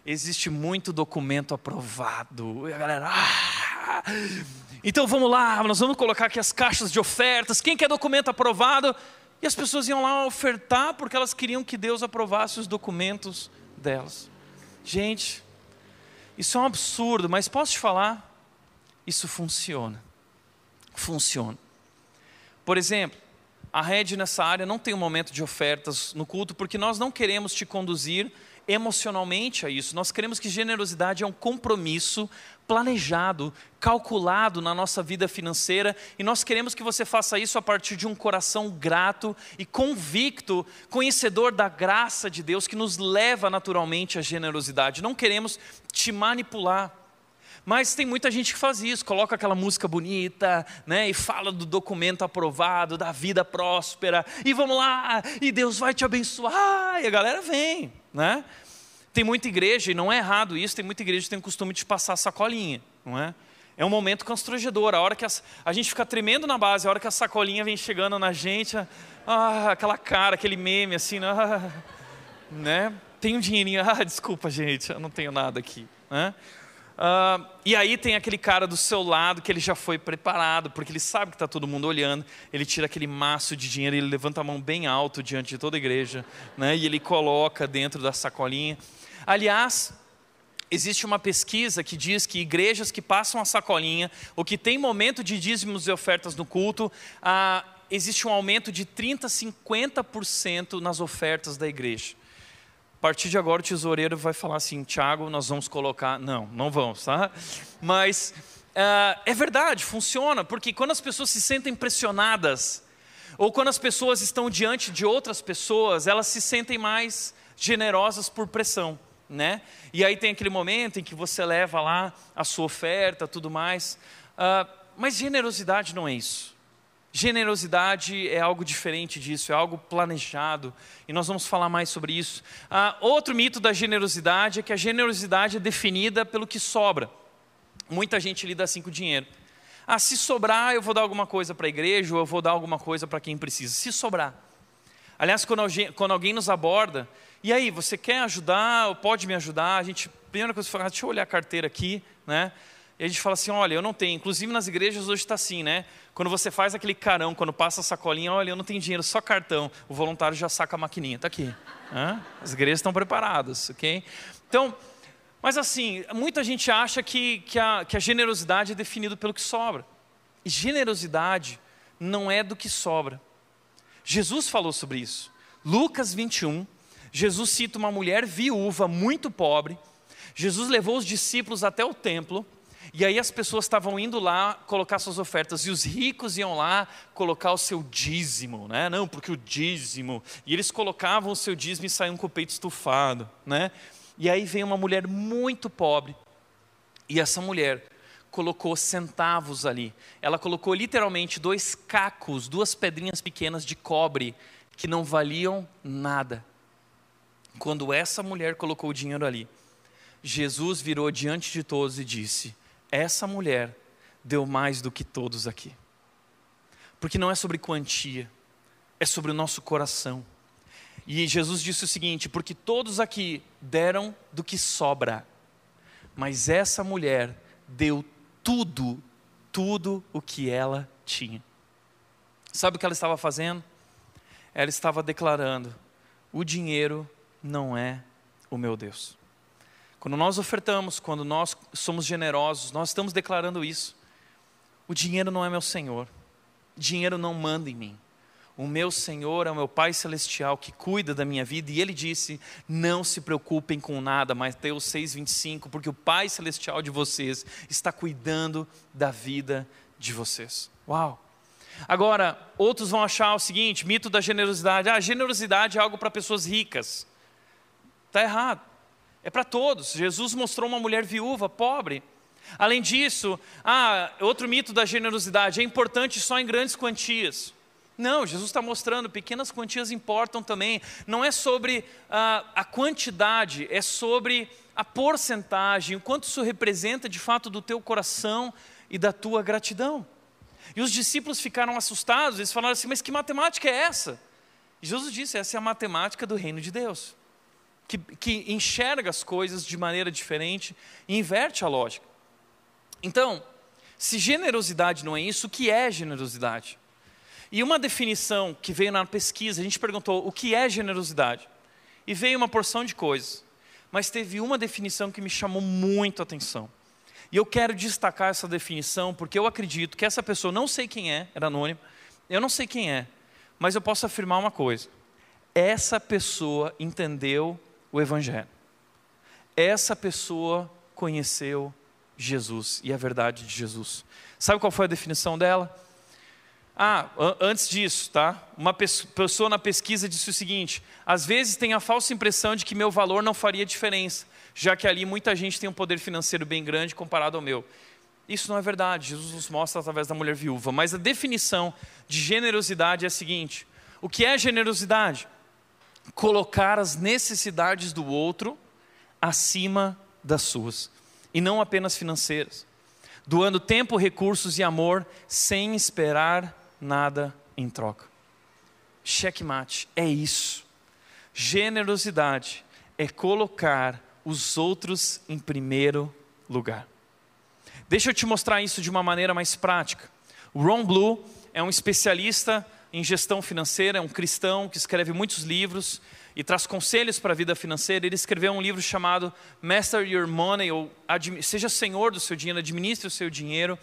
S7: existe muito documento aprovado. E a galera, ah! então vamos lá, nós vamos colocar aqui as caixas de ofertas. Quem quer documento aprovado? E as pessoas iam lá ofertar porque elas queriam que Deus aprovasse os documentos delas. Gente, isso é um absurdo, mas posso te falar? Isso funciona. Funciona. Por exemplo, a rede nessa área não tem um momento de ofertas no culto, porque nós não queremos te conduzir emocionalmente a isso. Nós queremos que generosidade é um compromisso planejado, calculado na nossa vida financeira, e nós queremos que você faça isso a partir de um coração grato e convicto, conhecedor da graça de Deus que nos leva naturalmente à generosidade. Não queremos te manipular. Mas tem muita gente que faz isso, coloca aquela música bonita, né, e fala do documento aprovado, da vida próspera, e vamos lá, e Deus vai te abençoar, e a galera vem, né? Tem muita igreja, e não é errado isso, tem muita igreja que tem o costume de passar sacolinha, não é? É um momento constrangedor, a hora que a, a gente fica tremendo na base, a hora que a sacolinha vem chegando na gente, ah, aquela cara, aquele meme assim, ah, né? Tem um dinheirinho, ah, desculpa gente, eu não tenho nada aqui, né? Uh, e aí tem aquele cara do seu lado que ele já foi preparado, porque ele sabe que está todo mundo olhando. Ele tira aquele maço de dinheiro, ele levanta a mão bem alto diante de toda a igreja, né? E ele coloca dentro da sacolinha. Aliás, existe uma pesquisa que diz que igrejas que passam a sacolinha, ou que tem momento de dízimos e ofertas no culto, uh, existe um aumento de 30 a 50% nas ofertas da igreja. Partir de agora o tesoureiro vai falar assim, Tiago, nós vamos colocar. Não, não vamos, tá? Mas uh, é verdade, funciona, porque quando as pessoas se sentem pressionadas, ou quando as pessoas estão diante de outras pessoas, elas se sentem mais generosas por pressão, né? E aí tem aquele momento em que você leva lá a sua oferta, tudo mais. Uh, mas generosidade não é isso. Generosidade é algo diferente disso, é algo planejado, e nós vamos falar mais sobre isso. Ah, outro mito da generosidade é que a generosidade é definida pelo que sobra. Muita gente lida assim com o dinheiro. Ah, se sobrar, eu vou dar alguma coisa para a igreja, ou eu vou dar alguma coisa para quem precisa. Se sobrar. Aliás, quando alguém, quando alguém nos aborda, e aí, você quer ajudar, ou pode me ajudar? A gente, primeira coisa, fala, deixa eu olhar a carteira aqui, né? E a gente fala assim: olha, eu não tenho. Inclusive nas igrejas hoje está assim, né? Quando você faz aquele carão, quando passa a sacolinha, olha, eu não tenho dinheiro, só cartão. O voluntário já saca a maquininha, está aqui. Hã? As igrejas estão preparadas, ok? Então, mas assim, muita gente acha que, que, a, que a generosidade é definida pelo que sobra. E generosidade não é do que sobra. Jesus falou sobre isso. Lucas 21, Jesus cita uma mulher viúva, muito pobre. Jesus levou os discípulos até o templo e aí as pessoas estavam indo lá colocar suas ofertas e os ricos iam lá colocar o seu dízimo, né? Não, porque o dízimo. E eles colocavam o seu dízimo e saíam com o peito estufado, né? E aí vem uma mulher muito pobre. E essa mulher colocou centavos ali. Ela colocou literalmente dois cacos, duas pedrinhas pequenas de cobre que não valiam nada. Quando essa mulher colocou o dinheiro ali, Jesus virou diante de todos e disse: essa mulher deu mais do que todos aqui. Porque não é sobre quantia, é sobre o nosso coração. E Jesus disse o seguinte: porque todos aqui deram do que sobra, mas essa mulher deu tudo, tudo o que ela tinha. Sabe o que ela estava fazendo? Ela estava declarando: o dinheiro não é o meu Deus. Quando nós ofertamos, quando nós somos generosos, nós estamos declarando isso. O dinheiro não é meu Senhor, dinheiro não manda em mim. O meu Senhor é o meu Pai Celestial que cuida da minha vida, e Ele disse: Não se preocupem com nada, Mateus 6,25, porque o Pai Celestial de vocês está cuidando da vida de vocês. Uau! Agora, outros vão achar o seguinte: mito da generosidade. Ah, generosidade é algo para pessoas ricas. Está errado. É para todos. Jesus mostrou uma mulher viúva, pobre. Além disso, ah, outro mito da generosidade, é importante só em grandes quantias. Não, Jesus está mostrando, pequenas quantias importam também. Não é sobre ah, a quantidade, é sobre a porcentagem, o quanto isso representa de fato do teu coração e da tua gratidão. E os discípulos ficaram assustados, eles falaram assim: Mas que matemática é essa? Jesus disse: Essa é a matemática do reino de Deus, que, que enxerga as coisas de maneira diferente e inverte a lógica. Então, se generosidade não é isso, o que é generosidade? E uma definição que veio na pesquisa, a gente perguntou o que é generosidade? E veio uma porção de coisas. Mas teve uma definição que me chamou muito a atenção. E eu quero destacar essa definição porque eu acredito que essa pessoa, não sei quem é, era anônimo, eu não sei quem é, mas eu posso afirmar uma coisa: essa pessoa entendeu o Evangelho, essa pessoa conheceu Jesus e a verdade de Jesus. Sabe qual foi a definição dela? Ah, antes disso, tá? Uma pessoa na pesquisa disse o seguinte: às vezes tem a falsa impressão de que meu valor não faria diferença, já que ali muita gente tem um poder financeiro bem grande comparado ao meu. Isso não é verdade, Jesus nos mostra através da mulher viúva. Mas a definição de generosidade é a seguinte: o que é generosidade? Colocar as necessidades do outro acima das suas, e não apenas financeiras, doando tempo, recursos e amor sem esperar nada em troca. Checkmate, é isso. Generosidade é colocar os outros em primeiro lugar. Deixa eu te mostrar isso de uma maneira mais prática. O Ron Blue é um especialista em gestão financeira, é um cristão que escreve muitos livros e traz conselhos para a vida financeira. Ele escreveu um livro chamado Master Your Money, ou Seja Senhor do seu dinheiro, administre o seu dinheiro.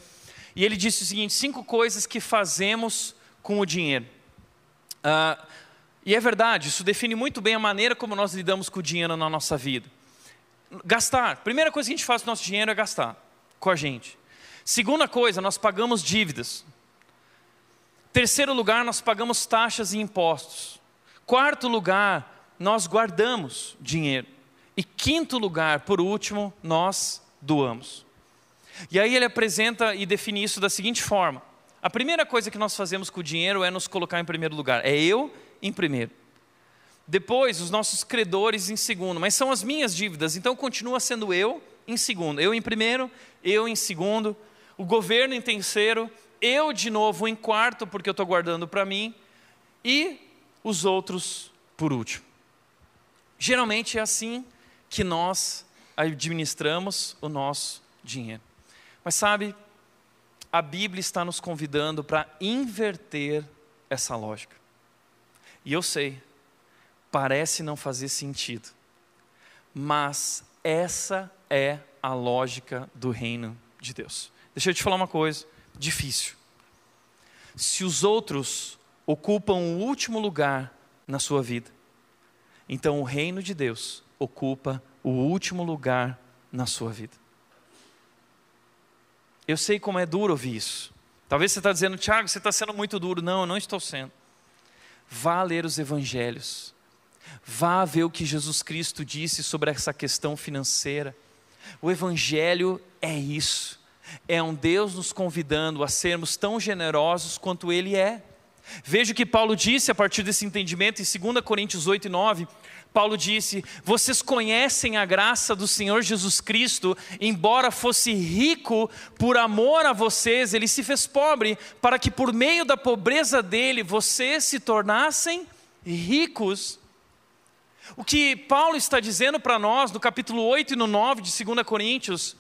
S7: E ele disse o seguinte: cinco coisas que fazemos com o dinheiro. Uh, e é verdade, isso define muito bem a maneira como nós lidamos com o dinheiro na nossa vida. Gastar. Primeira coisa que a gente faz com o nosso dinheiro é gastar com a gente. Segunda coisa, nós pagamos dívidas. Terceiro lugar, nós pagamos taxas e impostos. Quarto lugar, nós guardamos dinheiro. E quinto lugar, por último, nós doamos. E aí ele apresenta e define isso da seguinte forma: a primeira coisa que nós fazemos com o dinheiro é nos colocar em primeiro lugar, é eu em primeiro. Depois, os nossos credores em segundo, mas são as minhas dívidas, então continua sendo eu em segundo. Eu em primeiro, eu em segundo, o governo em terceiro, eu de novo em quarto, porque eu estou guardando para mim, e os outros por último. Geralmente é assim que nós administramos o nosso dinheiro. Mas sabe, a Bíblia está nos convidando para inverter essa lógica. E eu sei, parece não fazer sentido, mas essa é a lógica do reino de Deus. Deixa eu te falar uma coisa difícil. Se os outros ocupam o último lugar na sua vida, então o reino de Deus ocupa o último lugar na sua vida. Eu sei como é duro ouvir isso. Talvez você está dizendo, Tiago, você está sendo muito duro. Não, eu não estou sendo. Vá ler os evangelhos. Vá ver o que Jesus Cristo disse sobre essa questão financeira. O evangelho é isso. É um Deus nos convidando a sermos tão generosos quanto Ele é. Veja o que Paulo disse a partir desse entendimento em 2 Coríntios 8 e 9. Paulo disse: Vocês conhecem a graça do Senhor Jesus Cristo, embora fosse rico, por amor a vocês, ele se fez pobre, para que por meio da pobreza dele vocês se tornassem ricos. O que Paulo está dizendo para nós no capítulo 8 e no 9 de 2 Coríntios,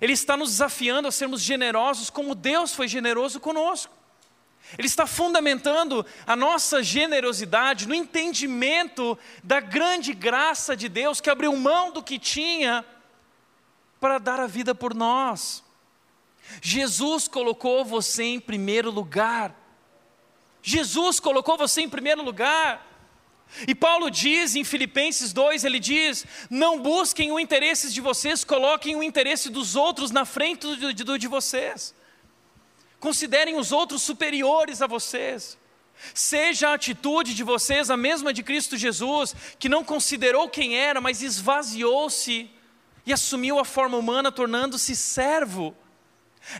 S7: ele está nos desafiando a sermos generosos como Deus foi generoso conosco. Ele está fundamentando a nossa generosidade no entendimento da grande graça de Deus que abriu mão do que tinha para dar a vida por nós. Jesus colocou você em primeiro lugar. Jesus colocou você em primeiro lugar. E Paulo diz em Filipenses 2, ele diz: Não busquem o interesse de vocês, coloquem o interesse dos outros na frente do do de vocês. Considerem os outros superiores a vocês. Seja a atitude de vocês a mesma de Cristo Jesus, que não considerou quem era, mas esvaziou-se e assumiu a forma humana, tornando-se servo.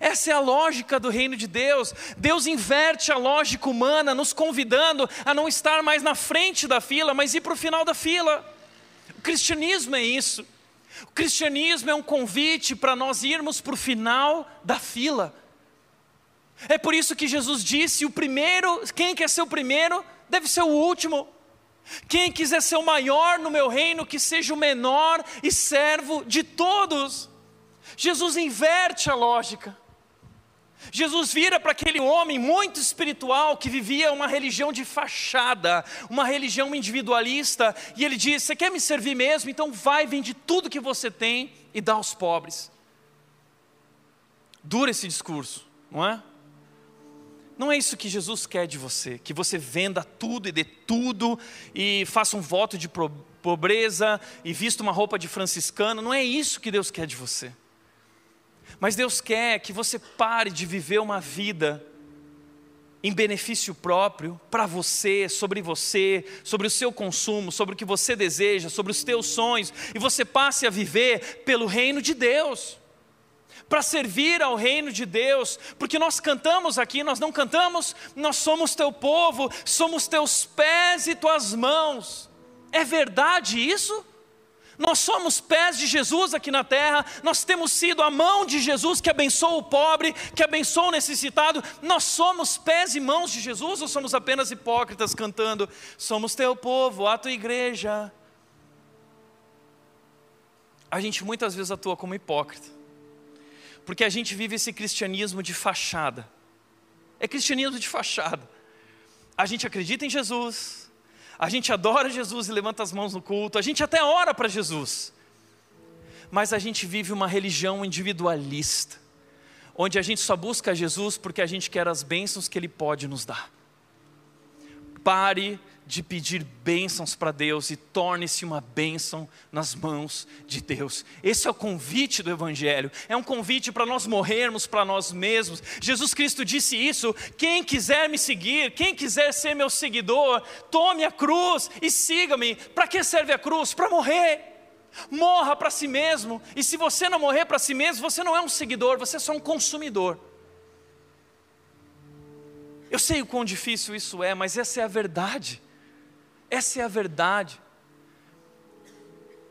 S7: Essa é a lógica do reino de Deus. Deus inverte a lógica humana, nos convidando a não estar mais na frente da fila, mas ir para o final da fila. O cristianismo é isso. O cristianismo é um convite para nós irmos para o final da fila. É por isso que Jesus disse: o primeiro, quem quer ser o primeiro, deve ser o último. Quem quiser ser o maior no meu reino, que seja o menor e servo de todos. Jesus inverte a lógica. Jesus vira para aquele homem muito espiritual que vivia uma religião de fachada, uma religião individualista, e ele diz: Você quer me servir mesmo? Então vai, vende tudo que você tem e dá aos pobres. Dura esse discurso, não é? Não é isso que Jesus quer de você, que você venda tudo e dê tudo e faça um voto de pobreza e vista uma roupa de franciscano. Não é isso que Deus quer de você. Mas Deus quer que você pare de viver uma vida em benefício próprio, para você, sobre você, sobre o seu consumo, sobre o que você deseja, sobre os teus sonhos, e você passe a viver pelo reino de Deus para servir ao reino de Deus, porque nós cantamos aqui, nós não cantamos, nós somos teu povo, somos teus pés e tuas mãos. É verdade isso? Nós somos pés de Jesus aqui na terra, nós temos sido a mão de Jesus que abençoa o pobre, que abençoa o necessitado. Nós somos pés e mãos de Jesus ou somos apenas hipócritas cantando: Somos teu povo, a tua igreja? A gente muitas vezes atua como hipócrita porque a gente vive esse cristianismo de fachada. É cristianismo de fachada. A gente acredita em Jesus, a gente adora Jesus e levanta as mãos no culto, a gente até ora para Jesus, mas a gente vive uma religião individualista, onde a gente só busca Jesus porque a gente quer as bênçãos que Ele pode nos dar. Pare de pedir bênçãos para Deus e torne-se uma bênção nas mãos de Deus. Esse é o convite do Evangelho, é um convite para nós morrermos para nós mesmos. Jesus Cristo disse isso: quem quiser me seguir, quem quiser ser meu seguidor, tome a cruz e siga-me. Para que serve a cruz? Para morrer. Morra para si mesmo, e se você não morrer para si mesmo, você não é um seguidor, você é só um consumidor. Eu sei o quão difícil isso é, mas essa é a verdade. Essa é a verdade.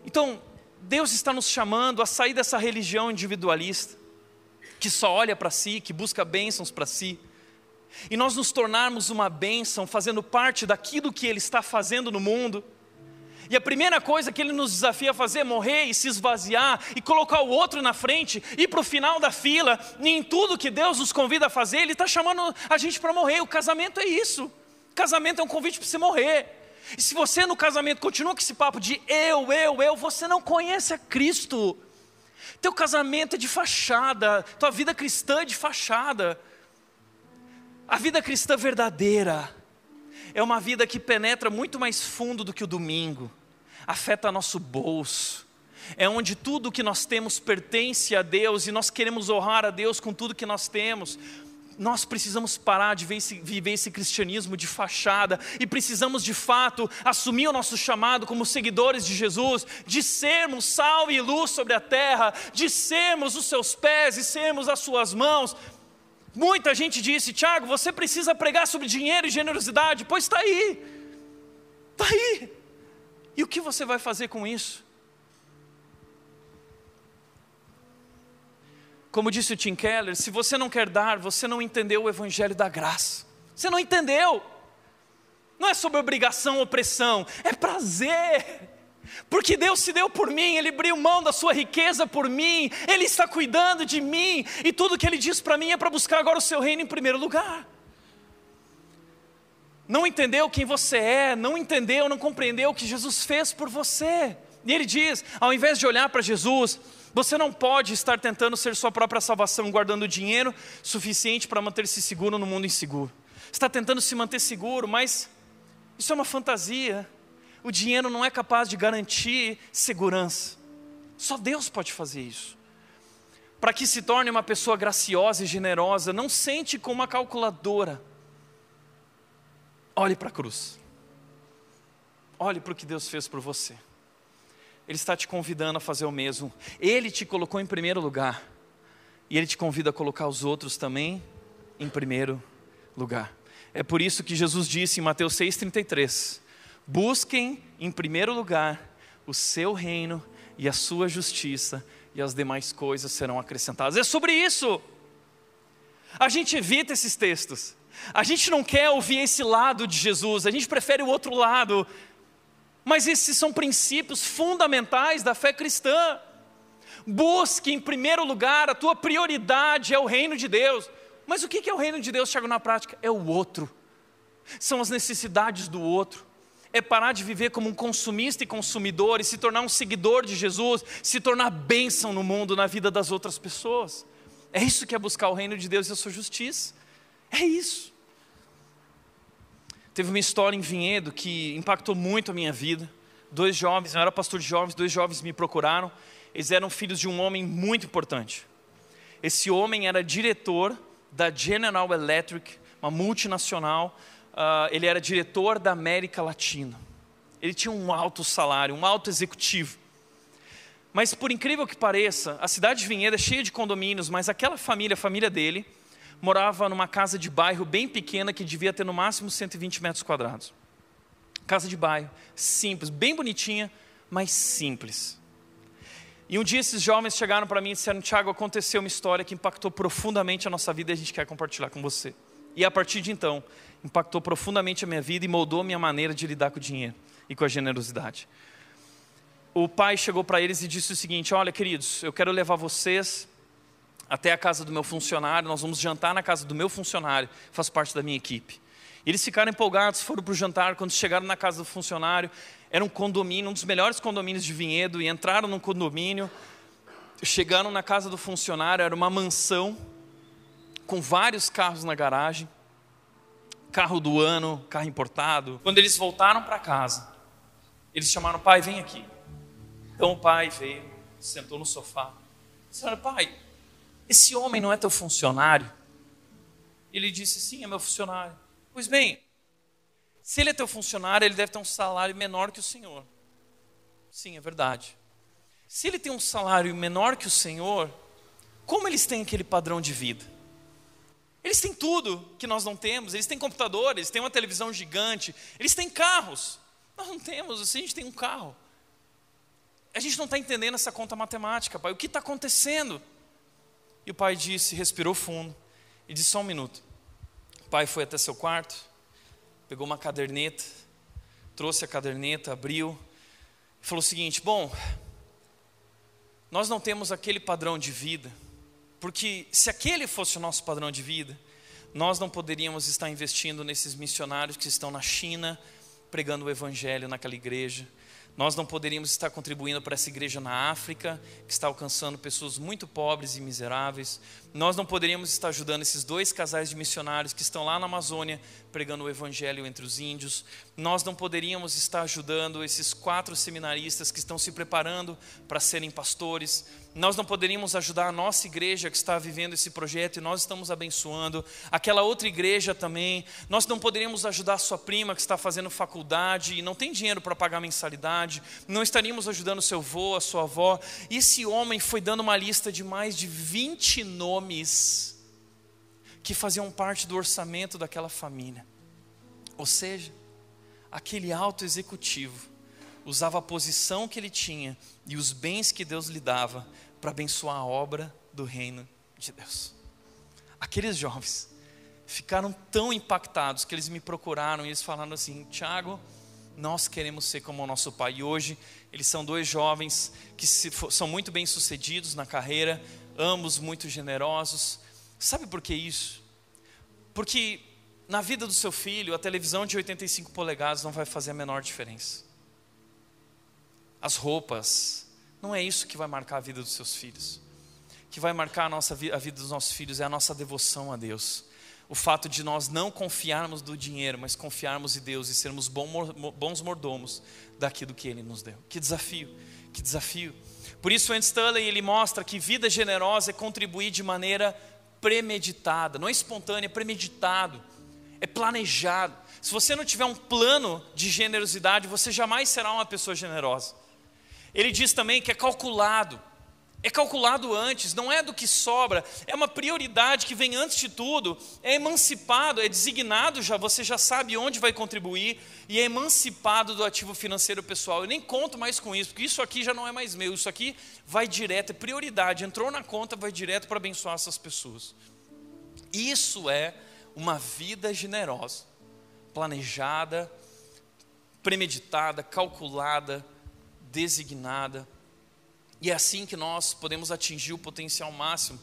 S7: Então, Deus está nos chamando a sair dessa religião individualista, que só olha para si, que busca bênçãos para si, e nós nos tornarmos uma bênção, fazendo parte daquilo que Ele está fazendo no mundo. E a primeira coisa que Ele nos desafia a fazer é morrer e se esvaziar e colocar o outro na frente, ir para o final da fila, e em tudo que Deus nos convida a fazer, Ele está chamando a gente para morrer. O casamento é isso. O casamento é um convite para você morrer. E se você no casamento continua com esse papo de eu, eu, eu, você não conhece a Cristo. Teu casamento é de fachada, tua vida cristã é de fachada. A vida cristã verdadeira é uma vida que penetra muito mais fundo do que o domingo, afeta nosso bolso, é onde tudo que nós temos pertence a Deus e nós queremos honrar a Deus com tudo que nós temos nós precisamos parar de viver esse cristianismo de fachada e precisamos de fato assumir o nosso chamado como seguidores de Jesus, de sermos sal e luz sobre a terra, de sermos os seus pés e sermos as suas mãos. Muita gente disse, Tiago, você precisa pregar sobre dinheiro e generosidade, pois está aí, está aí. E o que você vai fazer com isso? Como disse o Tim Keller, se você não quer dar, você não entendeu o evangelho da graça. Você não entendeu. Não é sobre obrigação ou opressão, é prazer. Porque Deus se deu por mim, Ele abriu mão da sua riqueza por mim, Ele está cuidando de mim, e tudo que Ele diz para mim é para buscar agora o seu reino em primeiro lugar. Não entendeu quem você é, não entendeu, não compreendeu o que Jesus fez por você. E Ele diz: ao invés de olhar para Jesus, você não pode estar tentando ser sua própria salvação, guardando dinheiro suficiente para manter-se seguro no mundo inseguro. Está tentando se manter seguro, mas isso é uma fantasia. O dinheiro não é capaz de garantir segurança. Só Deus pode fazer isso. Para que se torne uma pessoa graciosa e generosa, não sente como uma calculadora. Olhe para a cruz. Olhe para o que Deus fez por você. Ele está te convidando a fazer o mesmo. Ele te colocou em primeiro lugar. E Ele te convida a colocar os outros também em primeiro lugar. É por isso que Jesus disse em Mateus 6,33: Busquem em primeiro lugar o seu reino e a sua justiça, e as demais coisas serão acrescentadas. É sobre isso. A gente evita esses textos. A gente não quer ouvir esse lado de Jesus, a gente prefere o outro lado. Mas esses são princípios fundamentais da fé cristã. Busque em primeiro lugar, a tua prioridade é o reino de Deus. Mas o que é o reino de Deus, Tiago, na prática? É o outro. São as necessidades do outro. É parar de viver como um consumista e consumidor e se tornar um seguidor de Jesus, se tornar bênção no mundo, na vida das outras pessoas. É isso que é buscar o reino de Deus e a sua justiça. É isso. Teve uma história em Vinhedo que impactou muito a minha vida. Dois jovens, eu era pastor de jovens, dois jovens me procuraram eles eram filhos de um homem muito importante. Esse homem era diretor da General Electric, uma multinacional. Uh, ele era diretor da América Latina. Ele tinha um alto salário, um alto executivo. Mas por incrível que pareça, a cidade de Vinhedo é cheia de condomínios, mas aquela família, a família dele, morava numa casa de bairro bem pequena que devia ter no máximo 120 metros quadrados. Casa de bairro, simples, bem bonitinha, mas simples. E um dia esses jovens chegaram para mim e disseram: Tiago, aconteceu uma história que impactou profundamente a nossa vida e a gente quer compartilhar com você. E a partir de então, impactou profundamente a minha vida e moldou a minha maneira de lidar com o dinheiro e com a generosidade. O pai chegou para eles e disse o seguinte: Olha, queridos, eu quero levar vocês até a casa do meu funcionário, nós vamos jantar na casa do meu funcionário, faz parte da minha equipe. Eles ficaram empolgados, foram para o jantar. Quando chegaram na casa do funcionário, era um condomínio, um dos melhores condomínios de Vinhedo, e entraram no condomínio, chegaram na casa do funcionário, era uma mansão, com vários carros na garagem, carro do ano, carro importado. Quando eles voltaram para casa, eles chamaram o pai, vem aqui. Então o pai veio, sentou no sofá. Disseram, pai, esse homem não é teu funcionário? Ele disse, sim, é meu funcionário. Pois bem, se ele é teu funcionário, ele deve ter um salário menor que o Senhor. Sim, é verdade. Se ele tem um salário menor que o Senhor, como eles têm aquele padrão de vida? Eles têm tudo que nós não temos, eles têm computadores, têm uma televisão gigante, eles têm carros. Nós não temos, assim, a gente tem um carro. A gente não está entendendo essa conta matemática, pai. O que está acontecendo? E o pai disse, respirou fundo e disse: só um minuto. O pai foi até seu quarto, pegou uma caderneta, trouxe a caderneta, abriu, e falou o seguinte: Bom, nós não temos aquele padrão de vida, porque se aquele fosse o nosso padrão de vida, nós não poderíamos estar investindo nesses missionários que estão na China pregando o evangelho naquela igreja nós não poderíamos estar contribuindo para essa igreja na África, que está alcançando pessoas muito pobres e miseráveis. Nós não poderíamos estar ajudando esses dois casais de missionários que estão lá na Amazônia pregando o evangelho entre os índios. Nós não poderíamos estar ajudando esses quatro seminaristas que estão se preparando para serem pastores nós não poderíamos ajudar a nossa igreja que está vivendo esse projeto e nós estamos abençoando, aquela outra igreja também, nós não poderíamos ajudar a sua prima que está fazendo faculdade e não tem dinheiro para pagar mensalidade, não estaríamos ajudando seu avô, a sua avó. E esse homem foi dando uma lista de mais de 20 nomes que faziam parte do orçamento daquela família. Ou seja, aquele alto executivo usava a posição que ele tinha e os bens que Deus lhe dava para abençoar a obra do reino de Deus. Aqueles jovens ficaram tão impactados que eles me procuraram e eles falaram assim: Tiago, nós queremos ser como o nosso pai. E hoje eles são dois jovens que se, são muito bem sucedidos na carreira, ambos muito generosos. Sabe por que isso? Porque na vida do seu filho, a televisão de 85 polegadas não vai fazer a menor diferença. As roupas, não é isso que vai marcar a vida dos seus filhos. O que vai marcar a, nossa, a vida dos nossos filhos é a nossa devoção a Deus. O fato de nós não confiarmos do dinheiro, mas confiarmos em Deus e sermos bons mordomos daquilo que Ele nos deu. Que desafio, que desafio. Por isso, Stanley ele mostra que vida generosa é contribuir de maneira premeditada, não é espontânea, é premeditado, é planejado. Se você não tiver um plano de generosidade, você jamais será uma pessoa generosa. Ele diz também que é calculado. É calculado antes, não é do que sobra, é uma prioridade que vem antes de tudo, é emancipado, é designado já, você já sabe onde vai contribuir e é emancipado do ativo financeiro pessoal. Eu nem conto mais com isso, porque isso aqui já não é mais meu, isso aqui vai direto, é prioridade, entrou na conta, vai direto para abençoar essas pessoas. Isso é uma vida generosa, planejada, premeditada, calculada, designada e é assim que nós podemos atingir o potencial máximo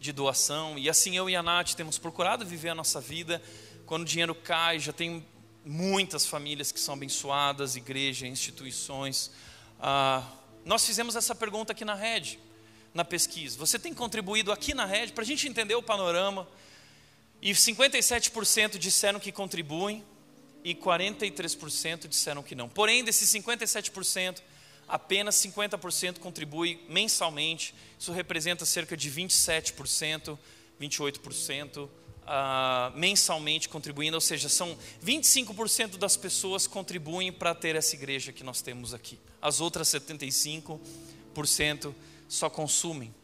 S7: de doação. E assim eu e a Nath temos procurado viver a nossa vida. Quando o dinheiro cai, já tem muitas famílias que são abençoadas, igreja, instituições. Ah, nós fizemos essa pergunta aqui na rede, na pesquisa. Você tem contribuído aqui na rede para a gente entender o panorama? E 57% disseram que contribuem e 43% disseram que não. Porém, desses 57%, apenas 50% contribui mensalmente, isso representa cerca de 27%, 28% uh, mensalmente contribuindo, ou seja, são 25% das pessoas contribuem para ter essa igreja que nós temos aqui. As outras 75% só consumem.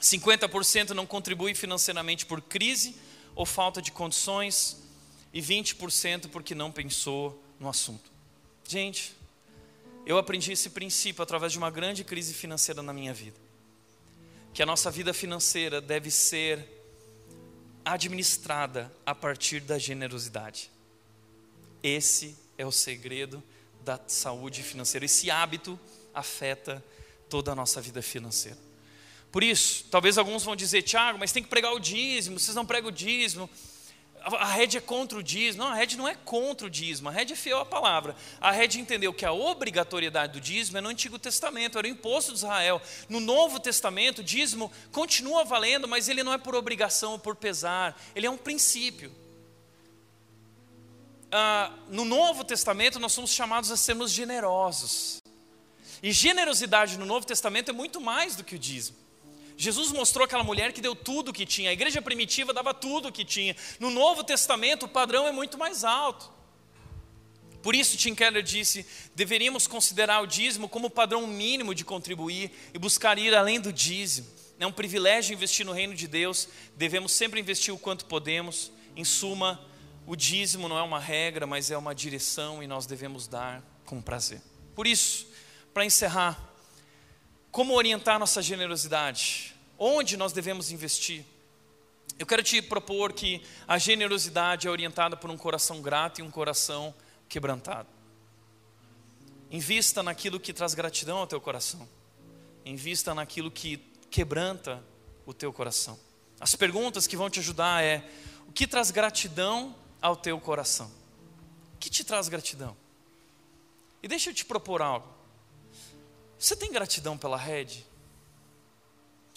S7: 50% não contribui financeiramente por crise ou falta de condições e 20% porque não pensou no assunto. Gente, eu aprendi esse princípio através de uma grande crise financeira na minha vida. Que a nossa vida financeira deve ser administrada a partir da generosidade. Esse é o segredo da saúde financeira. Esse hábito afeta toda a nossa vida financeira. Por isso, talvez alguns vão dizer, Tiago, mas tem que pregar o dízimo, vocês não pregam o dízimo a rede é contra o dízimo. Não, a rede não é contra o dízimo, a rede é fiel à palavra. A rede entendeu que a obrigatoriedade do dízimo é no Antigo Testamento, era o imposto de Israel. No Novo Testamento, o dízimo continua valendo, mas ele não é por obrigação ou por pesar, ele é um princípio. Ah, no Novo Testamento, nós somos chamados a sermos generosos. E generosidade no Novo Testamento é muito mais do que o dízimo. Jesus mostrou aquela mulher que deu tudo o que tinha. A igreja primitiva dava tudo o que tinha. No Novo Testamento, o padrão é muito mais alto. Por isso, Tim Keller disse: deveríamos considerar o dízimo como o padrão mínimo de contribuir e buscar ir além do dízimo. É um privilégio investir no reino de Deus, devemos sempre investir o quanto podemos. Em suma, o dízimo não é uma regra, mas é uma direção e nós devemos dar com prazer. Por isso, para encerrar, como orientar nossa generosidade? Onde nós devemos investir? Eu quero te propor que a generosidade é orientada por um coração grato e um coração quebrantado. Invista naquilo que traz gratidão ao teu coração. Invista naquilo que quebranta o teu coração. As perguntas que vão te ajudar é: o que traz gratidão ao teu coração? O que te traz gratidão? E deixa eu te propor algo. Você tem gratidão pela rede?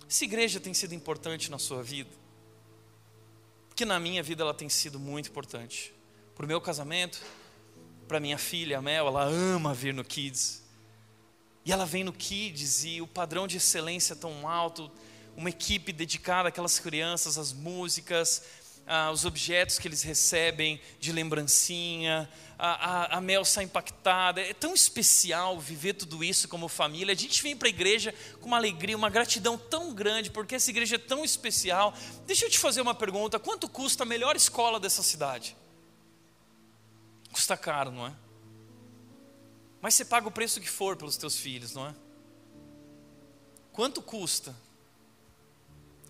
S7: Essa igreja tem sido importante na sua vida? Porque na minha vida ela tem sido muito importante. Para o meu casamento, para minha filha, a Mel, ela ama vir no Kids. E ela vem no Kids e o padrão de excelência é tão alto, uma equipe dedicada àquelas crianças, às músicas, ah, os objetos que eles recebem de lembrancinha, a, a, a Mel sai impactada. É tão especial viver tudo isso como família. A gente vem para a igreja com uma alegria, uma gratidão tão grande, porque essa igreja é tão especial. Deixa eu te fazer uma pergunta: quanto custa a melhor escola dessa cidade? Custa caro, não é? Mas você paga o preço que for pelos teus filhos, não é? Quanto custa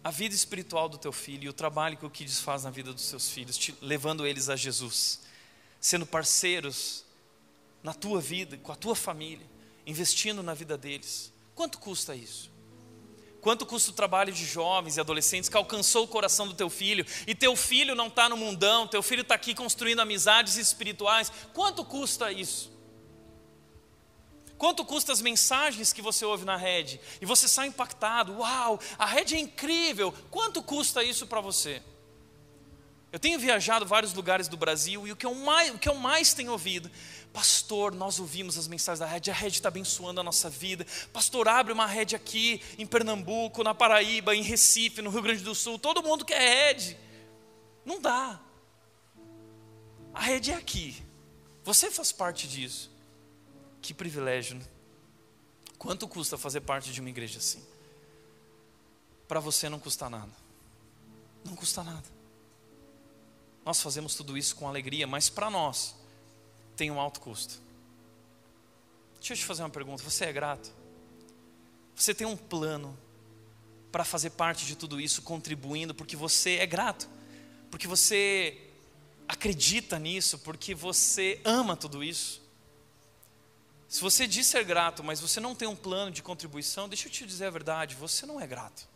S7: a vida espiritual do teu filho e o trabalho que o Kids faz na vida dos seus filhos, te, levando eles a Jesus, sendo parceiros na tua vida, com a tua família, investindo na vida deles. Quanto custa isso? Quanto custa o trabalho de jovens e adolescentes que alcançou o coração do teu filho e teu filho não está no mundão, teu filho está aqui construindo amizades espirituais? Quanto custa isso? Quanto custa as mensagens que você ouve na rede? E você sai impactado. Uau, a rede é incrível. Quanto custa isso para você? Eu tenho viajado vários lugares do Brasil e o que eu mais, o que eu mais tenho ouvido, pastor, nós ouvimos as mensagens da rede, a rede está abençoando a nossa vida. Pastor, abre uma rede aqui em Pernambuco, na Paraíba, em Recife, no Rio Grande do Sul. Todo mundo quer rede. Não dá. A rede é aqui. Você faz parte disso. Que privilégio, né? Quanto custa fazer parte de uma igreja assim? Para você não custa nada. Não custa nada. Nós fazemos tudo isso com alegria, mas para nós tem um alto custo. Deixa eu te fazer uma pergunta: você é grato? Você tem um plano para fazer parte de tudo isso, contribuindo, porque você é grato, porque você acredita nisso, porque você ama tudo isso? Se você diz ser grato, mas você não tem um plano de contribuição, deixa eu te dizer a verdade: você não é grato.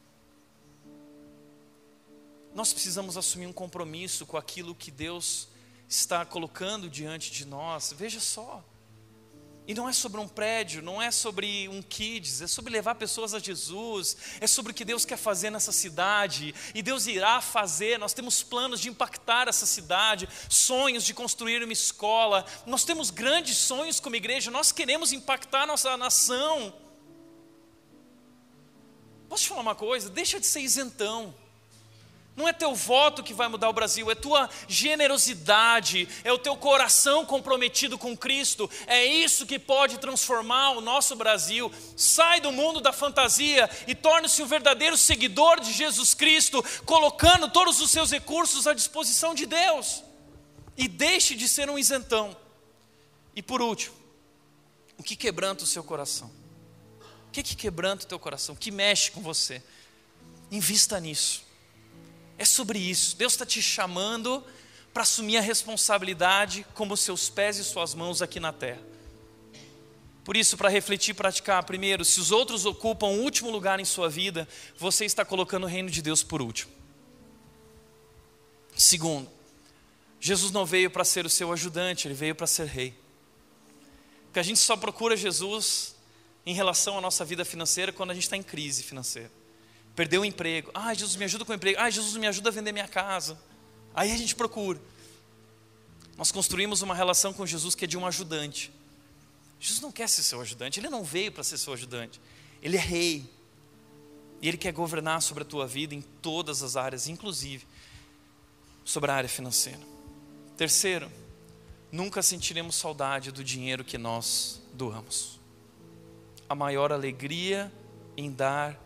S7: Nós precisamos assumir um compromisso com aquilo que Deus está colocando diante de nós. Veja só. E não é sobre um prédio, não é sobre um kids, é sobre levar pessoas a Jesus, é sobre o que Deus quer fazer nessa cidade, e Deus irá fazer. Nós temos planos de impactar essa cidade, sonhos de construir uma escola, nós temos grandes sonhos como igreja, nós queremos impactar nossa nação. Posso te falar uma coisa? Deixa de ser isentão. Não é teu voto que vai mudar o Brasil, é tua generosidade, é o teu coração comprometido com Cristo. É isso que pode transformar o nosso Brasil. Sai do mundo da fantasia e torne-se um verdadeiro seguidor de Jesus Cristo, colocando todos os seus recursos à disposição de Deus. E deixe de ser um isentão. E por último, o que quebranta o seu coração? O que, que quebranta o teu coração? O que mexe com você? Invista nisso. É sobre isso. Deus está te chamando para assumir a responsabilidade como seus pés e suas mãos aqui na terra. Por isso, para refletir e praticar, primeiro, se os outros ocupam o último lugar em sua vida, você está colocando o reino de Deus por último. Segundo, Jesus não veio para ser o seu ajudante, ele veio para ser rei. Porque a gente só procura Jesus em relação à nossa vida financeira quando a gente está em crise financeira perdeu o emprego. Ah, Jesus me ajuda com o emprego. Ah, Jesus me ajuda a vender minha casa. Aí a gente procura. Nós construímos uma relação com Jesus que é de um ajudante. Jesus não quer ser seu ajudante, ele não veio para ser seu ajudante. Ele é rei. E ele quer governar sobre a tua vida em todas as áreas, inclusive sobre a área financeira. Terceiro, nunca sentiremos saudade do dinheiro que nós doamos. A maior alegria em dar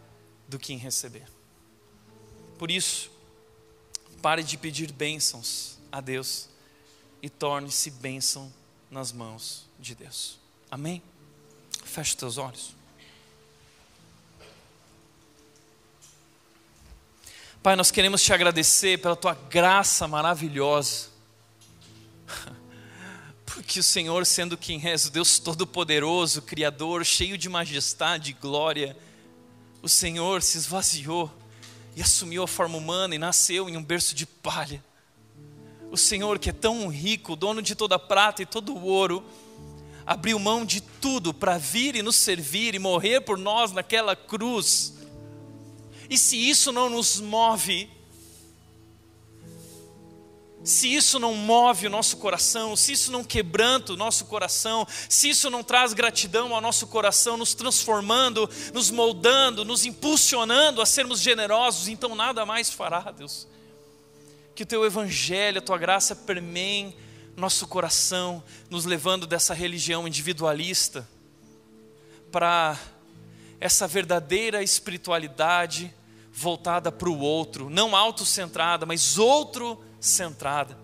S7: do que em receber. Por isso, pare de pedir bênçãos a Deus e torne-se bênção nas mãos de Deus. Amém? Feche teus olhos. Pai, nós queremos te agradecer pela tua graça maravilhosa. Porque o Senhor, sendo quem és, o Deus Todo-Poderoso, Criador, cheio de majestade e glória, o Senhor se esvaziou e assumiu a forma humana e nasceu em um berço de palha. O Senhor, que é tão rico, dono de toda a prata e todo o ouro, abriu mão de tudo para vir e nos servir e morrer por nós naquela cruz. E se isso não nos move, se isso não move o nosso coração, se isso não quebranta o nosso coração, se isso não traz gratidão ao nosso coração, nos transformando, nos moldando, nos impulsionando a sermos generosos, então nada mais fará, Deus. Que o teu evangelho, a tua graça permeiem nosso coração, nos levando dessa religião individualista para essa verdadeira espiritualidade voltada para o outro, não autocentrada, mas outro centrada.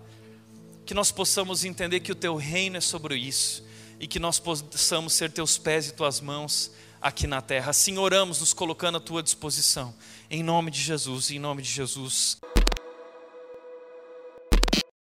S7: Que nós possamos entender que o teu reino é sobre isso e que nós possamos ser teus pés e tuas mãos aqui na terra. Assim oramos, nos colocando à tua disposição. Em nome de Jesus, em nome de Jesus.